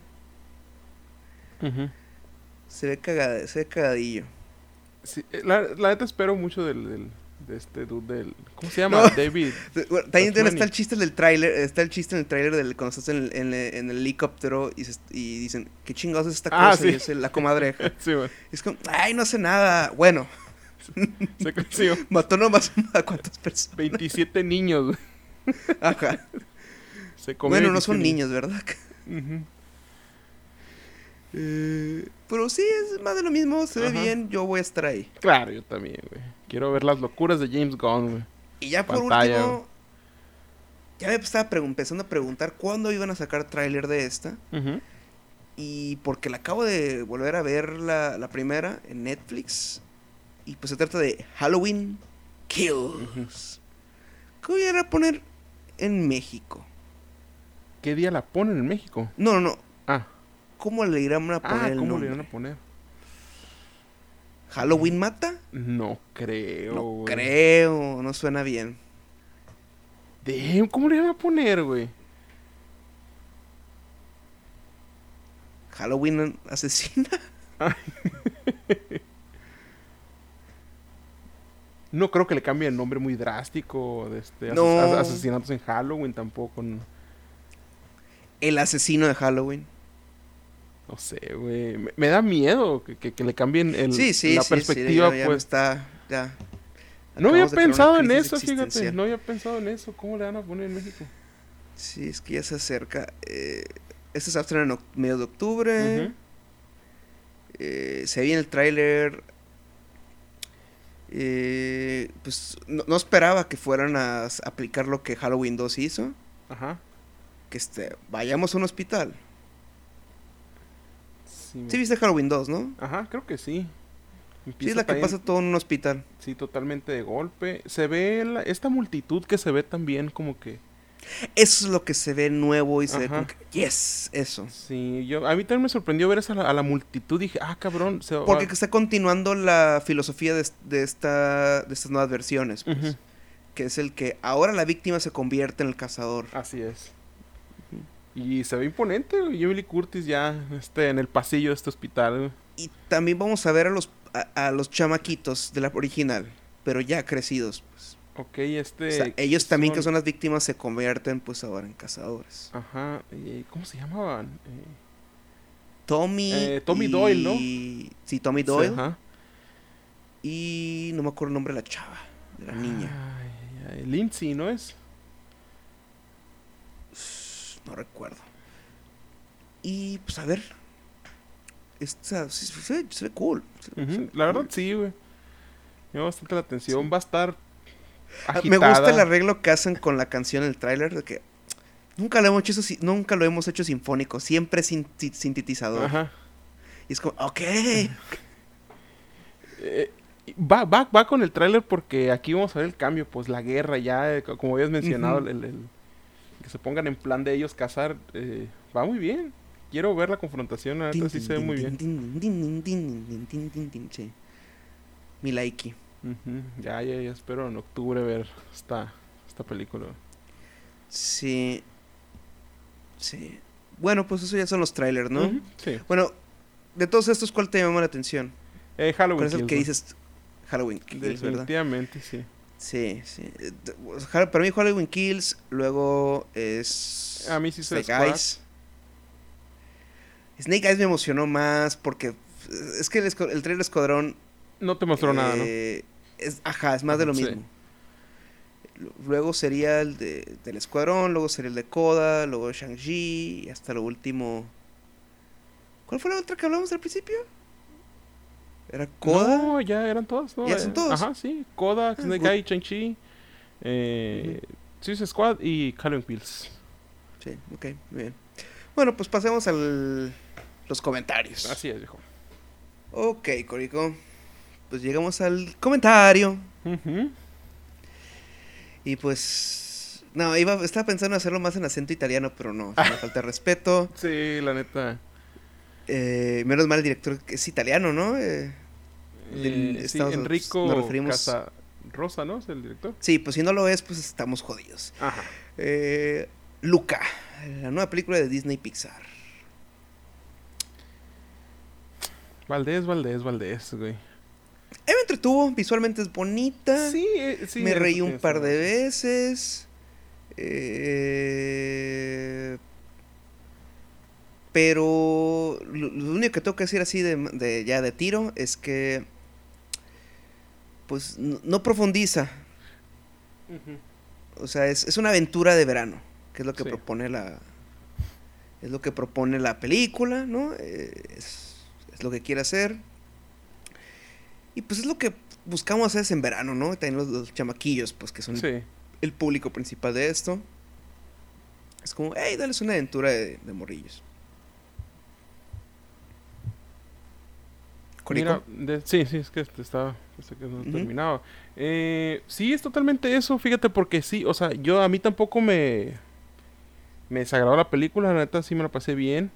S1: Se ve, cagada, se ve cagadillo.
S2: Sí, eh, la, la neta espero mucho del, del- de este dude del... ¿Cómo se llama?
S1: No.
S2: David.
S1: Bueno, También está el chiste del tráiler, está el chiste en el tráiler del cuando estás en el, en el- en el helicóptero y, se- y dicen, ¿qué chingados es esta
S2: Ah,
S1: cosa? Y es el- la comadreja.
S2: sí, güey.
S1: es como, ay, no hace nada. Bueno,
S2: Se consiguió
S1: mató nomás a cuántas personas.
S2: 27 niños, güey.
S1: Ajá.
S2: Se
S1: Bueno, no son
S2: 27
S1: niños, ¿verdad? Eh, pero sí, es más de lo mismo, se ve bien, yo voy a estar ahí.
S2: Claro, yo también, güey. Quiero ver las locuras de James Gunn, güey.
S1: Y ya por último, ya me estaba empezando a preguntar cuándo iban a sacar tráiler de esta. Y porque la acabo de volver a ver la, la primera en Netflix. Y pues se trata de Halloween Kills. ¿Qué voy a poner en México?
S2: ¿Qué día la ponen en México?
S1: No, no, no.
S2: Ah,
S1: ¿Cómo le irán a poner
S2: ah
S1: el
S2: ¿cómo le iban a poner?
S1: ¿Halloween mata?
S2: No creo,
S1: No
S2: güey.
S1: creo, no suena bien.
S2: Damn, ¿cómo le iban a poner, güey?
S1: ¿Halloween asesina?
S2: No creo que le cambie el nombre muy drástico de este ases-
S1: No.
S2: as- asesinatos en Halloween tampoco. No,
S1: El asesino de Halloween.
S2: no sé, güey. Me, me da miedo que, que- que le cambien el,
S1: sí, sí,
S2: la
S1: sí, sí,
S2: perspectiva,
S1: ya- ya me
S2: pues.
S1: está, ya.
S2: No había pensado en eso, fíjate. No había pensado en eso. ¿Cómo le van a poner en México?
S1: Sí, es que ya se acerca. Eh, este se va a estrenar en medio de octubre.
S2: Ujú.
S1: Eh, se viene el tráiler. Eh, pues no, no esperaba que fueran a aplicar lo que Halloween 2 hizo.
S2: Ajá.
S1: Que este, vayamos a un hospital.
S2: Sí,
S1: viste Halloween 2, ¿no?
S2: Ajá, creo que sí.
S1: Sí, es la que pasa todo en un hospital.
S2: Sí, totalmente de golpe. Se ve la- esta multitud que se ve también como que...
S1: Eso es lo que se ve nuevo y se ve como que, yes, eso.
S2: Sí, yo, a mí también me sorprendió ver esa, a la, multitud. Dije, ah, cabrón. Se,
S1: Porque
S2: ah,
S1: está continuando la filosofía de, de esta, de estas nuevas versiones. pues. Que es el que ahora la víctima se convierte en el cazador.
S2: Así es. Y se ve imponente. Jamie Lee Curtis ya este, en el pasillo de este hospital.
S1: Y también vamos a ver a los, a, a los chamaquitos de la original, pero ya crecidos. Pues.
S2: Ok, este...
S1: O sea, ellos también que son las víctimas se convierten pues ahora en cazadores.
S2: Ajá, eh, ¿cómo se llamaban? Eh,
S1: Tommy.
S2: Eh, Tommy Doyle, ¿no?
S1: Sí, Tommy Doyle.
S2: sí, ajá.
S1: Y no me acuerdo el nombre de la chava, de la niña.
S2: Ay, ay, Lindsay, ¿no es?
S1: No recuerdo. Y pues a ver. Esta, se, se ve- se ve cool. Se ve
S2: La verdad, sí, güey. Me llama bastante la atención. Va a estar
S1: Ah, Me gusta el arreglo que hacen con la canción el tráiler de que nunca lo hemos hecho nunca lo hemos hecho sinfónico, siempre sin, sin- sintetizador.
S2: Ajá.
S1: Y es como, ok.
S2: Eh, va, va, va con el tráiler porque aquí vamos a ver el cambio, pues la guerra ya, eh, co- como habías mencionado, el, el- que se pongan en plan de ellos cazar, eh, va muy bien. Quiero ver la confrontación, neta sí se ve muy bien.
S1: Mi
S2: Ujú, Ya, ya, ya espero en octubre ver esta, esta película.
S1: Sí. Sí. Bueno, pues eso ya son los trailers, ¿no?
S2: Sí.
S1: Bueno, de todos estos, ¿cuál te llama la atención?
S2: Eh, Halloween.
S1: ¿Cuál es el
S2: Kills,
S1: que
S2: ¿no?
S1: dices Halloween Kills, verdad?
S2: Definitivamente, sí.
S1: Sí, sí. Eh, Para mí Halloween Kills, luego es...
S2: A mí sí se
S1: Snake Eyes. Snake Eyes me emocionó más porque eh, es que el, el trailer Escuadrón...
S2: No te mostró nada, ¿no?
S1: Es, ajá, es más de lo mismo. Lu- Luego sería el de, del Escuadrón, luego sería el de Koda, luego Shang-Chi y hasta lo último... ¿Cuál fue la otra que hablamos al principio? ¿Era Koda?
S2: No, ya eran todas, ¿no?
S1: ¿Ya son
S2: Eh,
S1: todos?
S2: Ajá, sí. Kodak,
S1: Ah,
S2: Snake. Eye, Chang-Chi, eh, Suicide Squad y Halloween Kills.
S1: Sí, ok, muy bien. Bueno, pues pasemos a los comentarios.
S2: Así es, viejo.
S1: Ok, Corico. Pues llegamos al comentario. Y pues. No, iba, estaba pensando en hacerlo más en acento italiano, pero no. Me falta respeto.
S2: Sí, la neta.
S1: Eh, menos mal el director que es italiano, ¿no? Eh,
S2: Eh, sí,
S1: estamos-
S2: Enrico
S1: nos referimos-
S2: Casa Rosa, ¿no? Es el director.
S1: sí, pues si no lo es, pues estamos jodidos.
S2: Ajá.
S1: Eh, Luca, la nueva película de Disney Pixar.
S2: Valdés, Valdés, Valdés, güey.
S1: Me entretuvo, visualmente es bonita.
S2: Sí, eh, sí.
S1: me reí un par de veces. Eh, pero lo, lo único que tengo que decir así de, de- ya de tiro es que pues no, no profundiza. O sea, es, es una aventura de verano, que es lo que
S2: Sí.
S1: propone la es lo que propone la película, ¿no? Eh, es, es lo que quiere hacer. Y pues es lo que buscamos hacer en verano, ¿no? También los, los chamaquillos, pues que son
S2: Sí.
S1: el público principal de esto. Es como, hey, dale una aventura de, de morrillos.
S2: Mira, de- sí, sí, es que estaba, pensé que no terminaba. Eh, sí, es totalmente eso, fíjate, porque sí, o sea, yo a mí tampoco me, me desagradó la película, la neta sí me la pasé bien,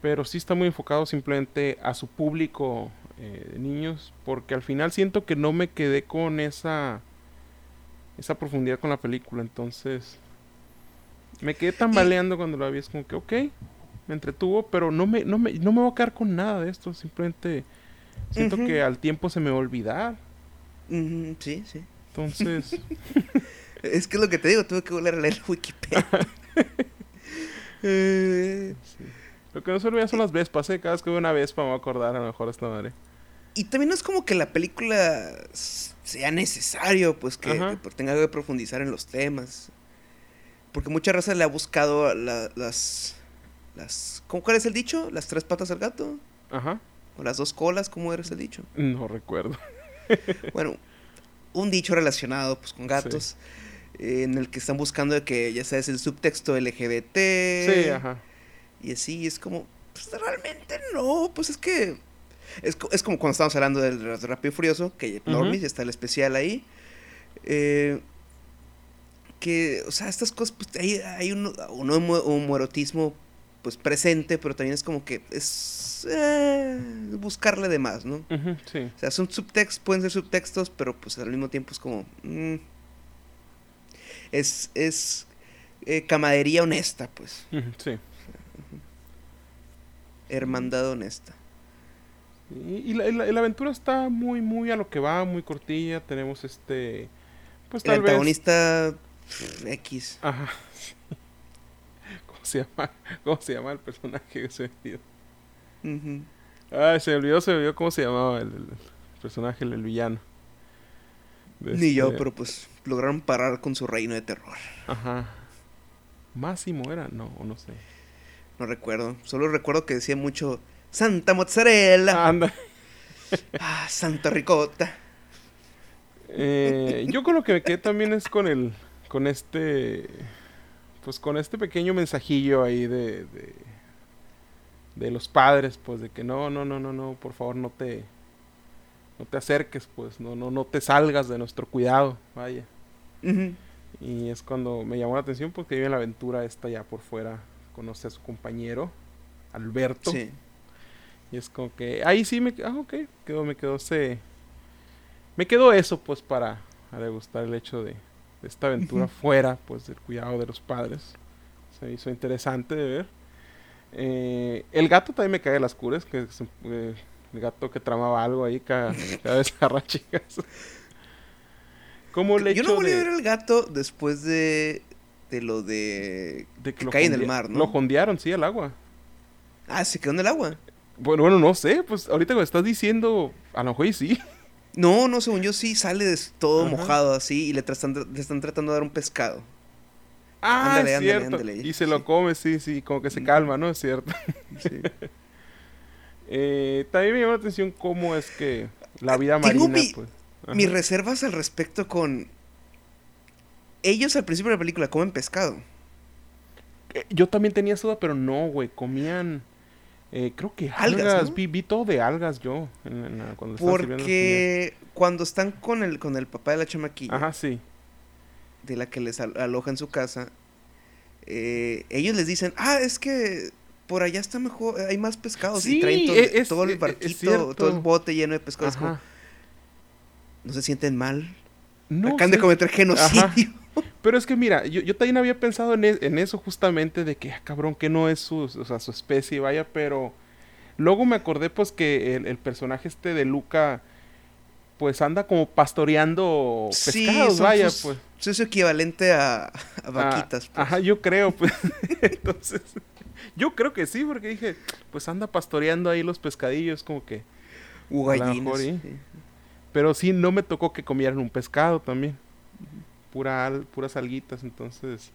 S2: pero sí está muy enfocado simplemente a su público eh, de niños, porque al final siento que no me quedé con esa, esa profundidad con la película, entonces me quedé tambaleando cuando la vi, es como que, ok, me entretuvo, pero no me, no me, no me voy a quedar con nada de esto. Simplemente siento que al tiempo se me va a olvidar.
S1: Sí, sí.
S2: Entonces,
S1: Es que es lo que te digo, tuve que volver a leer Wikipedia. Eh,
S2: sí. Lo que no se olvida son las vespas, ¿eh? Cada vez que veo una vespa me voy a acordar a lo mejor esta madre.
S1: y también no es como que la película sea necesario, pues que, tenga que profundizar en los temas. Porque mucha raza le ha buscado las, las... ¿cómo, ¿Cuál es el dicho? ¿Las tres patas al gato? Ajá. ¿O las dos colas? ¿Cómo era ese dicho?
S2: No recuerdo.
S1: bueno, un dicho relacionado pues con gatos. en el que están buscando que ya sabes el subtexto LGBT. Sí, ajá. Y así es como, pues realmente no, pues es que es, como cuando estamos hablando del Rápido y Furioso, que Normis está el especial ahí. Eh, que, o sea, estas cosas, pues hay, hay un, un homoerotismo pues presente, pero también es como que es eh, buscarle de más, ¿no? sí. O sea, son subtextos, pueden ser subtextos, pero pues al mismo tiempo es como... Mm, es es eh, camadería honesta, pues. sí. Hermandad honesta.
S2: Y, la, la, aventura está muy, muy a lo que va, muy cortilla. Tenemos este.
S1: Pues el antagonista X.
S2: Ajá. ¿Cómo se llama? ¿Cómo se llama el personaje que se olvidó? se me olvidó, se olvidó cómo se llamaba el, personaje, el, villano.
S1: Ni yo, este pero pues lograron parar con su reino de terror.
S2: Ajá. Máximo era, no, no sé.
S1: No recuerdo. Solo recuerdo que decía mucho Santa Mozzarella. Anda. Ah, Santa Ricota.
S2: Eh, yo con lo que me quedé también es con el. Con este. Pues con este pequeño mensajillo ahí de, de. de los padres, pues de que no, no, no, no, no, por favor no te. No te acerques, pues, no, no, no te salgas de nuestro cuidado, vaya. Y es cuando me llamó la atención porque vive la aventura esta ya por fuera. Conoce a su compañero, Alberto. Sí. Y es como que ahí sí me ah, ok, quedó, me quedó ese me quedó eso pues para degustar el hecho de, esta aventura fuera pues del cuidado de los padres. Se hizo interesante de ver. Eh, el gato también me cae de las cures, que eh, el gato que tramaba algo ahí cada, cada vez agarra chicas.
S1: Como Yo no volví a ver al gato después de, de lo de,
S2: de que, cae en el mar, ¿no? Lo jondearon, sí, al agua.
S1: Ah, se quedó en el agua.
S2: Bueno, bueno, no sé, pues ahorita que estás diciendo, a lo mejor sí.
S1: No, no, según yo sí sale todo mojado así y le, están, tratando de dar un pescado.
S2: Ah, es cierto. y se lo come, sí, sí, como que se calma, ¿no? Es cierto. Sí. eh, también me llama la atención cómo es que la vida marina, pues.
S1: Mis reservas al respecto con... Ellos al principio de la película comen pescado.
S2: Eh, yo también tenía duda, pero no, güey, comían... Eh, creo que algas, vi, todo de algas yo.
S1: cuando Porque cuando están con el, con el papá de la chamaquilla.
S2: Ajá, sí.
S1: De la que les aloja en su casa. Eh, ellos les dicen, ah, es que por allá está mejor, hay más pescados. y traen todo, el barquito, todo el bote lleno de pescados. no se sienten mal. No Acaban de cometer genocidio.
S2: Pero es que mira, yo, yo también había pensado en, en, eso justamente de que, ah, cabrón, que no es su, o sea, su especie, vaya, pero luego me acordé pues que el, personaje este de Luca pues anda como pastoreando pescados, vaya, pues.
S1: Es equivalente a, a vaquitas.
S2: pues. Ajá, yo creo, pues. Entonces, yo creo que sí, porque dije, pues anda pastoreando ahí los pescadillos, como que...
S1: U gallinas.
S2: Pero sí, no me tocó que comieran un pescado también pura puras alguitas, entonces,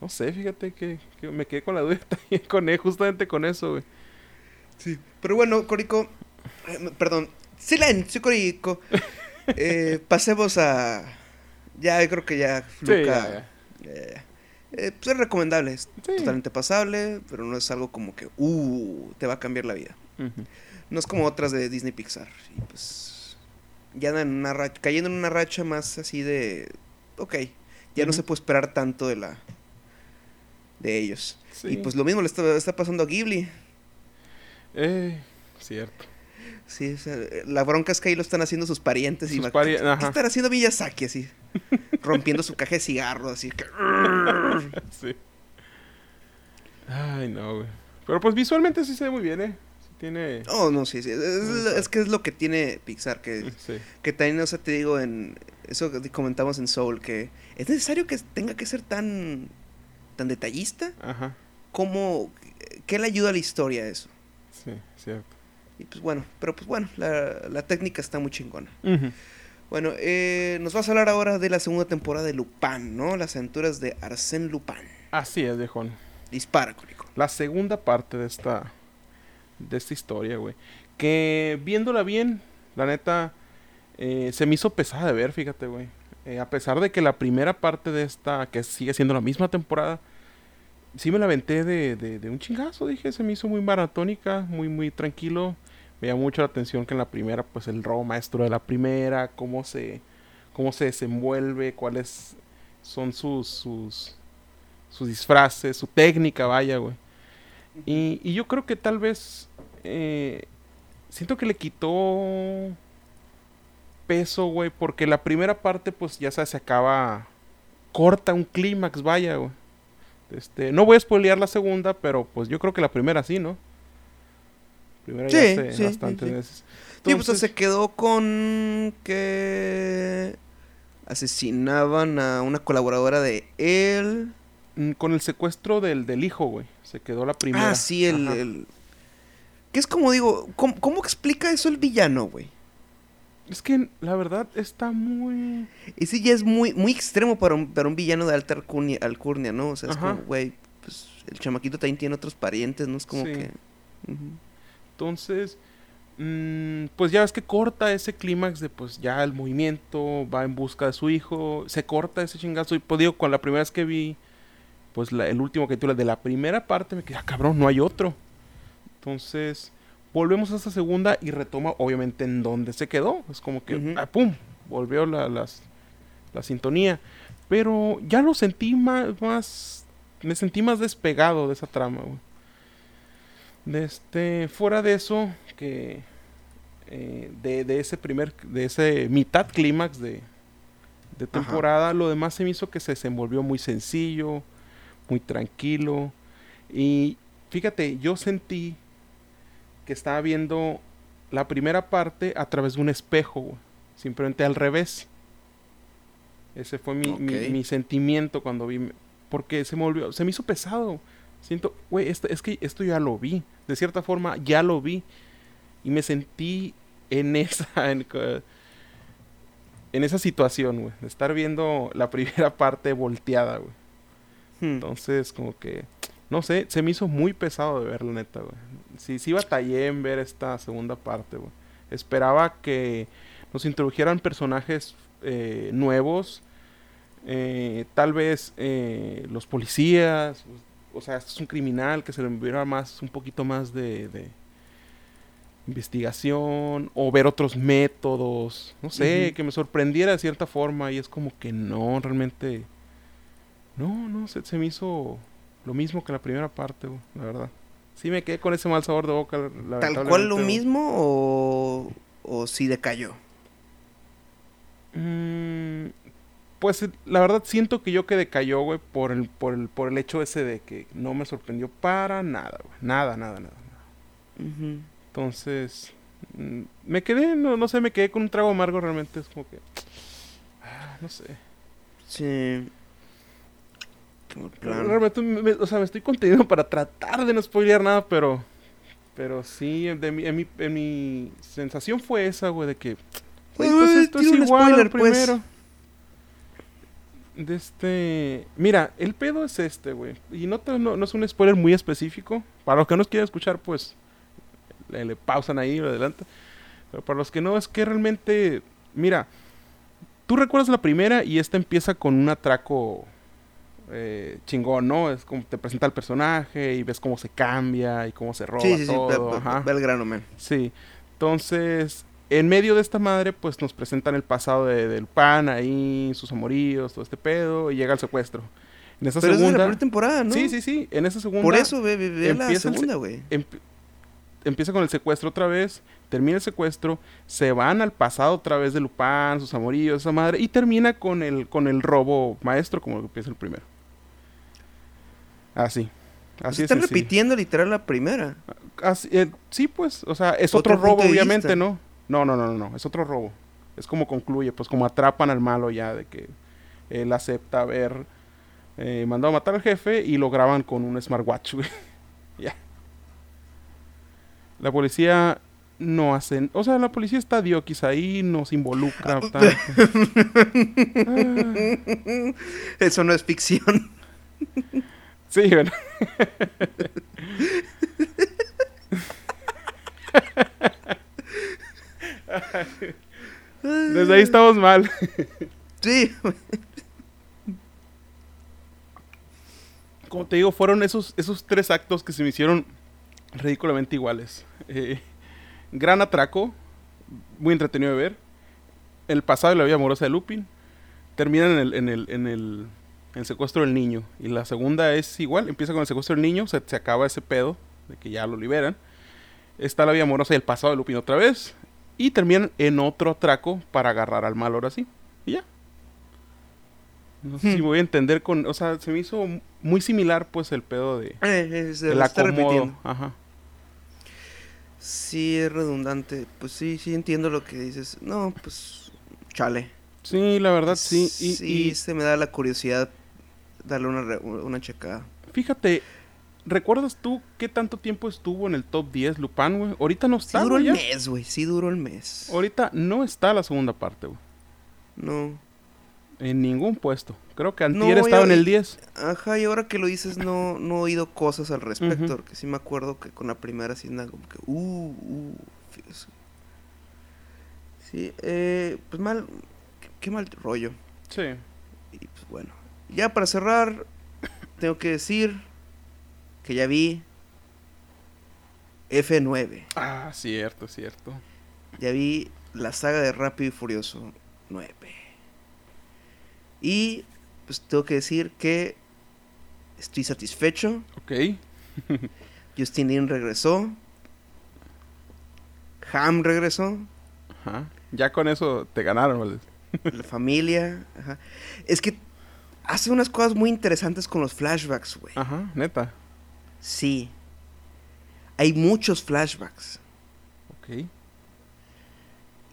S2: no sé, fíjate que, me quedé con la duda con él, justamente con eso, güey.
S1: Sí, pero bueno, Corico, eh, perdón, silencio, Corico. eh, pasemos a, ya creo que ya, Luca, eh, eh, pues es recomendable, es totalmente pasable, pero no es algo como que, uh, te va a cambiar la vida. No es como otras de Disney Pixar, y pues ya en una cayendo en una racha más así de ok, ya no se puede esperar tanto de la de ellos. Y pues lo mismo le está, pasando a Ghibli.
S2: Eh, cierto.
S1: Sí, la bronca es que ahí lo están haciendo sus parientes. y ¿Qué están haciendo Miyazaki así? rompiendo su caja de cigarro, así que... sí.
S2: Ay, no, güey. Pero pues visualmente sí se ve muy bien, ¿eh? Tiene...
S1: Oh, no, sí, sí. Es, que es lo que tiene Pixar, que, que también, o sea, te digo, en eso que comentamos en Soul, que es necesario que tenga que ser tan, tan detallista. Ajá. ¿Cómo, ¿Qué le ayuda a la historia a eso?
S2: Sí, cierto.
S1: Y pues bueno, pero pues bueno, la, la técnica está muy chingona. Bueno, eh, nos vas a hablar ahora de la segunda temporada de Lupin, ¿no? Las aventuras de Arsène Lupin.
S2: Así es, viejón.
S1: Dispara, Cónico.
S2: La segunda parte de esta, de esta historia, güey. Que viéndola bien, la neta, eh, se me hizo pesada de ver, fíjate, güey. Eh, a pesar de que la primera parte de esta, que sigue siendo la misma temporada, sí me la aventé de, de, un chingazo, dije, se me hizo muy maratónica, muy, muy tranquilo. Me llamó mucho la atención que en la primera, pues el robo maestro de la primera, cómo se, cómo se desenvuelve, cuáles son sus, sus, sus disfraces, su técnica, vaya, güey. Y, y, yo creo que tal vez, eh, siento que le quitó peso, güey, porque la primera parte, pues ya sabes, se acaba corta un clímax, vaya, güey. Este, no voy a spoilear la segunda, pero pues yo creo que la primera sí, ¿no?
S1: Primera ya sí, bastante veces. sí, pues se quedó con que asesinaban a una colaboradora de él.
S2: Mm, con el secuestro del, del hijo, güey. Se quedó la primera.
S1: Ah, sí, el... el... Que es como digo, ¿cómo, ¿cómo explica eso el villano, güey?
S2: Es que la verdad está muy.
S1: Ese ya es muy, muy extremo para un, para un villano de alta alcurnia, ¿no? O sea, es como, güey, pues el chamaquito también tiene otros parientes, ¿no? Es como que.
S2: Entonces, mm, pues ya ves que corta ese clímax de pues ya el movimiento va en busca de su hijo. Se corta ese chingazo. Y pues digo, con la primera vez que vi, pues el último que tuve de la primera parte, me quedé, ah, cabrón, no hay otro. Entonces Volvemos a esta segunda y retoma, obviamente, en donde se quedó. Es como que, ah, ¡pum! Volvió la, la sintonía. Pero ya lo sentí más, Me sentí más despegado de esa trama, güey. De este, fuera de eso, que. Eh, de, de, ese primer. De ese mitad clímax de, de temporada, lo demás se me hizo que se desenvolvió muy sencillo, muy tranquilo. Y fíjate, yo sentí que estaba viendo la primera parte a través de un espejo, Simplemente al revés. Ese fue mi, mi, sentimiento cuando vi. Porque se me volvió, se me hizo pesado. Siento, güey, es que esto ya lo vi. De cierta forma, ya lo vi. Y me sentí en esa. En, esa situación, güey. De estar viendo la primera parte volteada, güey. Hmm. Entonces, como que. No sé, se me hizo muy pesado de ver, la neta, güey sí, sí batallé en ver esta segunda parte, güey. Esperaba que nos introdujeran personajes eh, nuevos. Eh, tal vez eh, los policías. O sea, este es un criminal que se le enviara más, un poquito más de, de investigación. O ver otros métodos. No sé, que me sorprendiera de cierta forma. Y es como que no, realmente. No, no, se, se me hizo lo mismo que la primera parte, güey, la verdad sí me quedé con ese mal sabor de boca.
S1: ¿Tal cual lo mismo o, o sí decayó?
S2: Mm, pues la verdad siento que yo que decayó, güey, por el, por, el, por el hecho ese de que no me sorprendió para nada, güey. Nada, nada, nada. Entonces, mm, me quedé, no, no sé, me quedé con un trago amargo realmente. Es como que... Ah, no sé.
S1: Sí.
S2: Realmente, me, o sea, me estoy conteniendo para tratar de no spoilear nada, pero. Pero sí, de mi, en, mi, en mi sensación fue esa, güey, de que. pues esto es igual spoiler, pues. primero. De este. Mira, el pedo es este, güey. Y no, no, no, es un spoiler muy específico. Para los que no quieran escuchar, pues. Le, pausan ahí o adelante. Pero para los que no, es que realmente. Mira. Tú recuerdas la primera y esta empieza con un atraco eh, chingón, ¿no? Es como te presenta el personaje y ves cómo se cambia y cómo se roba sí, sí, todo.
S1: Sí, ve, el grano, man.
S2: Sí. Entonces, en medio de esta madre, pues nos presentan el pasado de, del pan ahí, sus amoríos, todo este pedo, y llega el secuestro.
S1: En esa Pero segunda. Es la primera temporada, ¿no?
S2: Sí, sí, sí. En esa segunda.
S1: Por eso ve, ve, la segunda, güey.
S2: empieza con el secuestro otra vez, termina el secuestro, se van al pasado otra vez de Lupin, sus amoríos, esa madre, y termina con el, con el robo maestro, como empieza el primero. Así.
S1: Así Están repitiendo literal la primera.
S2: Eh, sí, pues, o sea, es otro, robo, obviamente, ¿no? No, no, no, no, es otro robo. Es como concluye, pues como atrapan al malo ya, de que él acepta haber eh, mandado a matar al jefe y lo graban con un smartwatch, güey. ya. La policía no hacen. O sea, la policía está diokis ahí, nos involucra.
S1: Ah. Eso no es ficción.
S2: Sí, bueno. Desde ahí estamos mal.
S1: Sí.
S2: Como te digo, fueron esos, esos tres actos que se me hicieron ridículamente iguales. Eh, gran atraco, muy entretenido de ver. El pasado y la vida amorosa de Lupin. Terminan en el, en el, en el, el secuestro del niño. Y la segunda es igual, empieza con el secuestro del niño, se, se acaba ese pedo de que ya lo liberan. Está la vida amorosa y el pasado de Lupin otra vez. Y terminan en otro atraco para agarrar al malo ahora sí. Y ya. No sé si
S1: Hmm.
S2: voy a entender con... O sea, se me hizo muy similar pues el pedo de...
S1: Eh, eh, se
S2: el
S1: está
S2: acomodo.
S1: repitiendo.
S2: Ajá.
S1: Sí, es redundante. Pues sí, sí entiendo lo que dices. No, pues chale.
S2: Sí, la verdad sí. Y,
S1: sí,
S2: y
S1: se me da la curiosidad darle una, una checada.
S2: fíjate, ¿recuerdas tú qué tanto tiempo estuvo en el top 10 Lupin, güey? Ahorita no
S1: Sí
S2: está,
S1: duró
S2: güey,
S1: el mes, güey. Sí duró el mes.
S2: Ahorita no está la segunda parte, güey.
S1: No.
S2: En ningún puesto. Creo que
S1: No,
S2: Antier estaba en el 10.
S1: Ajá, y ahora que lo dices, no, no he oído cosas al respecto. Porque sí me acuerdo que con la primera sí nada como que, uh, uh, fíjese. Sí, eh, pues mal, qué mal rollo.
S2: Sí.
S1: Y pues bueno, ya para cerrar, tengo que decir que ya vi F9.
S2: Ah, cierto, cierto.
S1: Ya vi la saga de Rápido y Furioso 9. Y pues tengo que decir que estoy satisfecho.
S2: Ok.
S1: Justin Lin regresó. Ham regresó.
S2: Ajá. Ya con eso te ganaron, ¿vale?
S1: La familia. ajá. Es que hace unas cosas muy interesantes con los flashbacks, güey.
S2: Ajá, neta.
S1: Sí. Hay muchos flashbacks.
S2: Ok.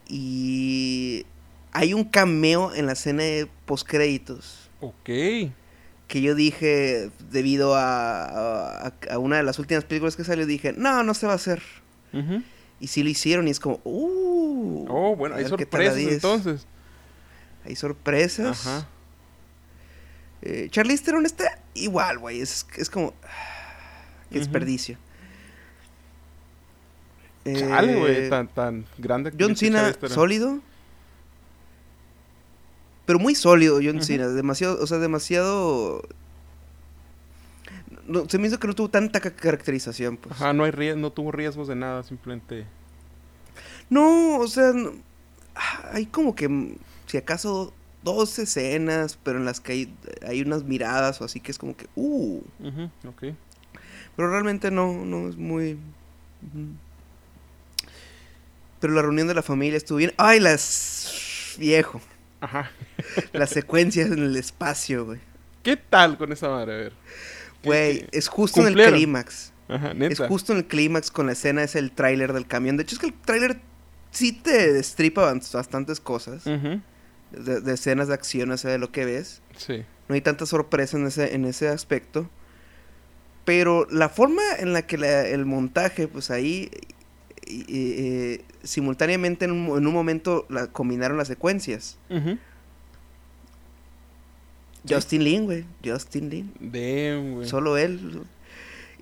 S1: Y hay un cameo en la escena de postcréditos.
S2: Ok.
S1: Que yo dije, debido a, a- a una de las últimas películas que salió, dije, no, no se va a hacer.
S2: Ujú.
S1: Y sí lo hicieron y es como, uh.
S2: Oh, bueno, hay sorpresas
S1: 10.
S2: entonces.
S1: Hay sorpresas.
S2: Ajá.
S1: Eh, Charlize Theron está igual, güey. Es, es como. ah, Qué desperdicio.
S2: Chale,
S1: Eh,
S2: güey, tan, tan grande.
S1: John Cena, sólido. Pero muy sólido, John. Cena. Demasiado, o sea, demasiado. No, se me hizo que no tuvo tanta ca- caracterización, pues.
S2: Ajá, no, hay ries- no tuvo riesgos de nada, simplemente.
S1: No, o sea, no- ah, hay como que, mm, si acaso, dos escenas, pero en las que hay, hay unas miradas o así que es como que, uh.
S2: Ujú, ok.
S1: Pero realmente no, no es muy. Pero la reunión de la familia estuvo bien. ¡Ay, las. Viejo!
S2: Ajá.
S1: Las secuencias en el espacio, güey.
S2: ¿Qué tal con esa madre? A ver. ¿Qué-
S1: Güey, es justo en el clímax.
S2: Ajá,
S1: Es
S2: neta.
S1: justo en el clímax con la escena, es el tráiler del camión. De hecho, es que el tráiler sí te destripa bast- bastantes cosas.
S2: Ujú,
S1: De, de escenas de acción, o sea, de lo que ves.
S2: Sí.
S1: No hay tanta sorpresa en ese, en ese aspecto. Pero la forma en la que la- el montaje, pues ahí, y- y- eh, simultáneamente en un, en un momento la, combinaron las secuencias.
S2: Ujú. Sí.
S1: Justin Lin, güey. Justin Lin.
S2: Damn, güey.
S1: Solo él.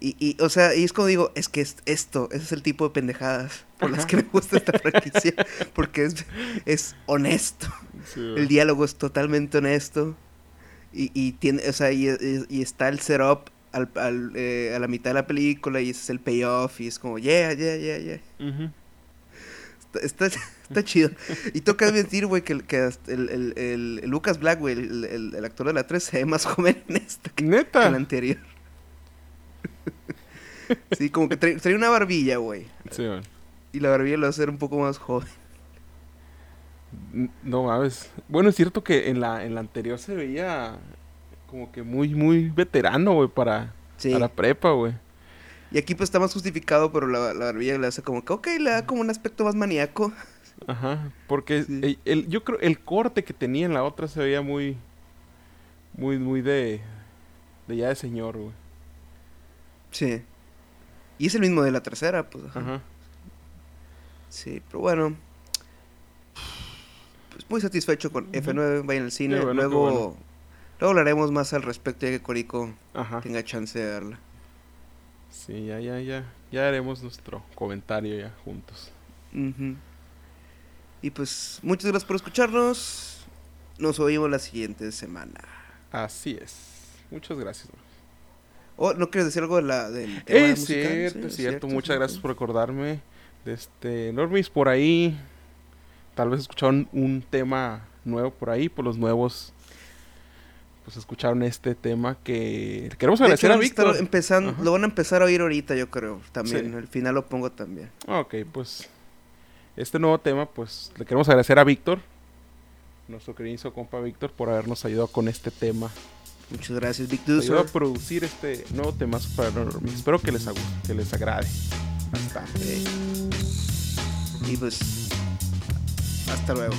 S1: Y, y, o sea, y es como digo, es que es esto, ese es el tipo de pendejadas por las que me gusta esta franquicia. porque es, es honesto.
S2: Sí.
S1: El diálogo es totalmente honesto. Y, y tiene, o sea, y, y- está el setup al, al, eh, a la mitad de la película y ese es el payoff y es como, yeah, yeah, yeah, yeah. Está, está, está chido. Y toca admitir, güey, que, el- que el, el, el- Lucas Black, güey, el, actor de la 3 se ve más joven en esta que, que en la
S2: Neta.
S1: anterior. Sí, como que trae, trae una barbilla, güey.
S2: Sí, güey.
S1: Y la barbilla lo va a hacer un poco más joven.
S2: No mames. Bueno, es cierto que en la, en la anterior se veía como que muy, muy veterano, güey, para,
S1: Sí.
S2: para prepa, güey.
S1: Y aquí pues está más justificado, pero la, la barbilla le hace como que, ok, le da como un aspecto más maníaco.
S2: Ajá. Porque
S1: Sí.
S2: el, el- yo creo el corte que tenía en la otra se veía muy, muy, muy de, de ya de señor, güey.
S1: Sí. Y es el mismo de la tercera, pues. ajá.
S2: Ajá.
S1: Sí, pero bueno. Pues muy satisfecho con F9, vayan al cine. luego, luego hablaremos más al respecto de que Corico tenga chance de verla.
S2: Sí, ya, ya, ya. Ya haremos nuestro comentario ya juntos.
S1: Y pues, muchas gracias por escucharnos. Nos oímos la siguiente semana.
S2: Así es. Muchas gracias.
S1: Oh, ¿no quieres decir algo de la, del
S2: tema es cierto, es cierto. Muchas gracias por recordarme. De este, Normis, por ahí. Tal vez escucharon un tema nuevo por ahí, por los nuevos pues escucharon este tema que queremos agradecer a Víctor.
S1: Empezando, lo van a empezar a oír ahorita, yo creo, también. Al final lo pongo también.
S2: Ok, pues este nuevo tema, pues le queremos agradecer a Víctor, nuestro querido compa Víctor, por habernos ayudado con este tema.
S1: Muchas gracias, Víctor.
S2: Ayudó a producir este nuevo tema para Espero que les, que les agrade bastante.
S1: Y pues, hasta luego.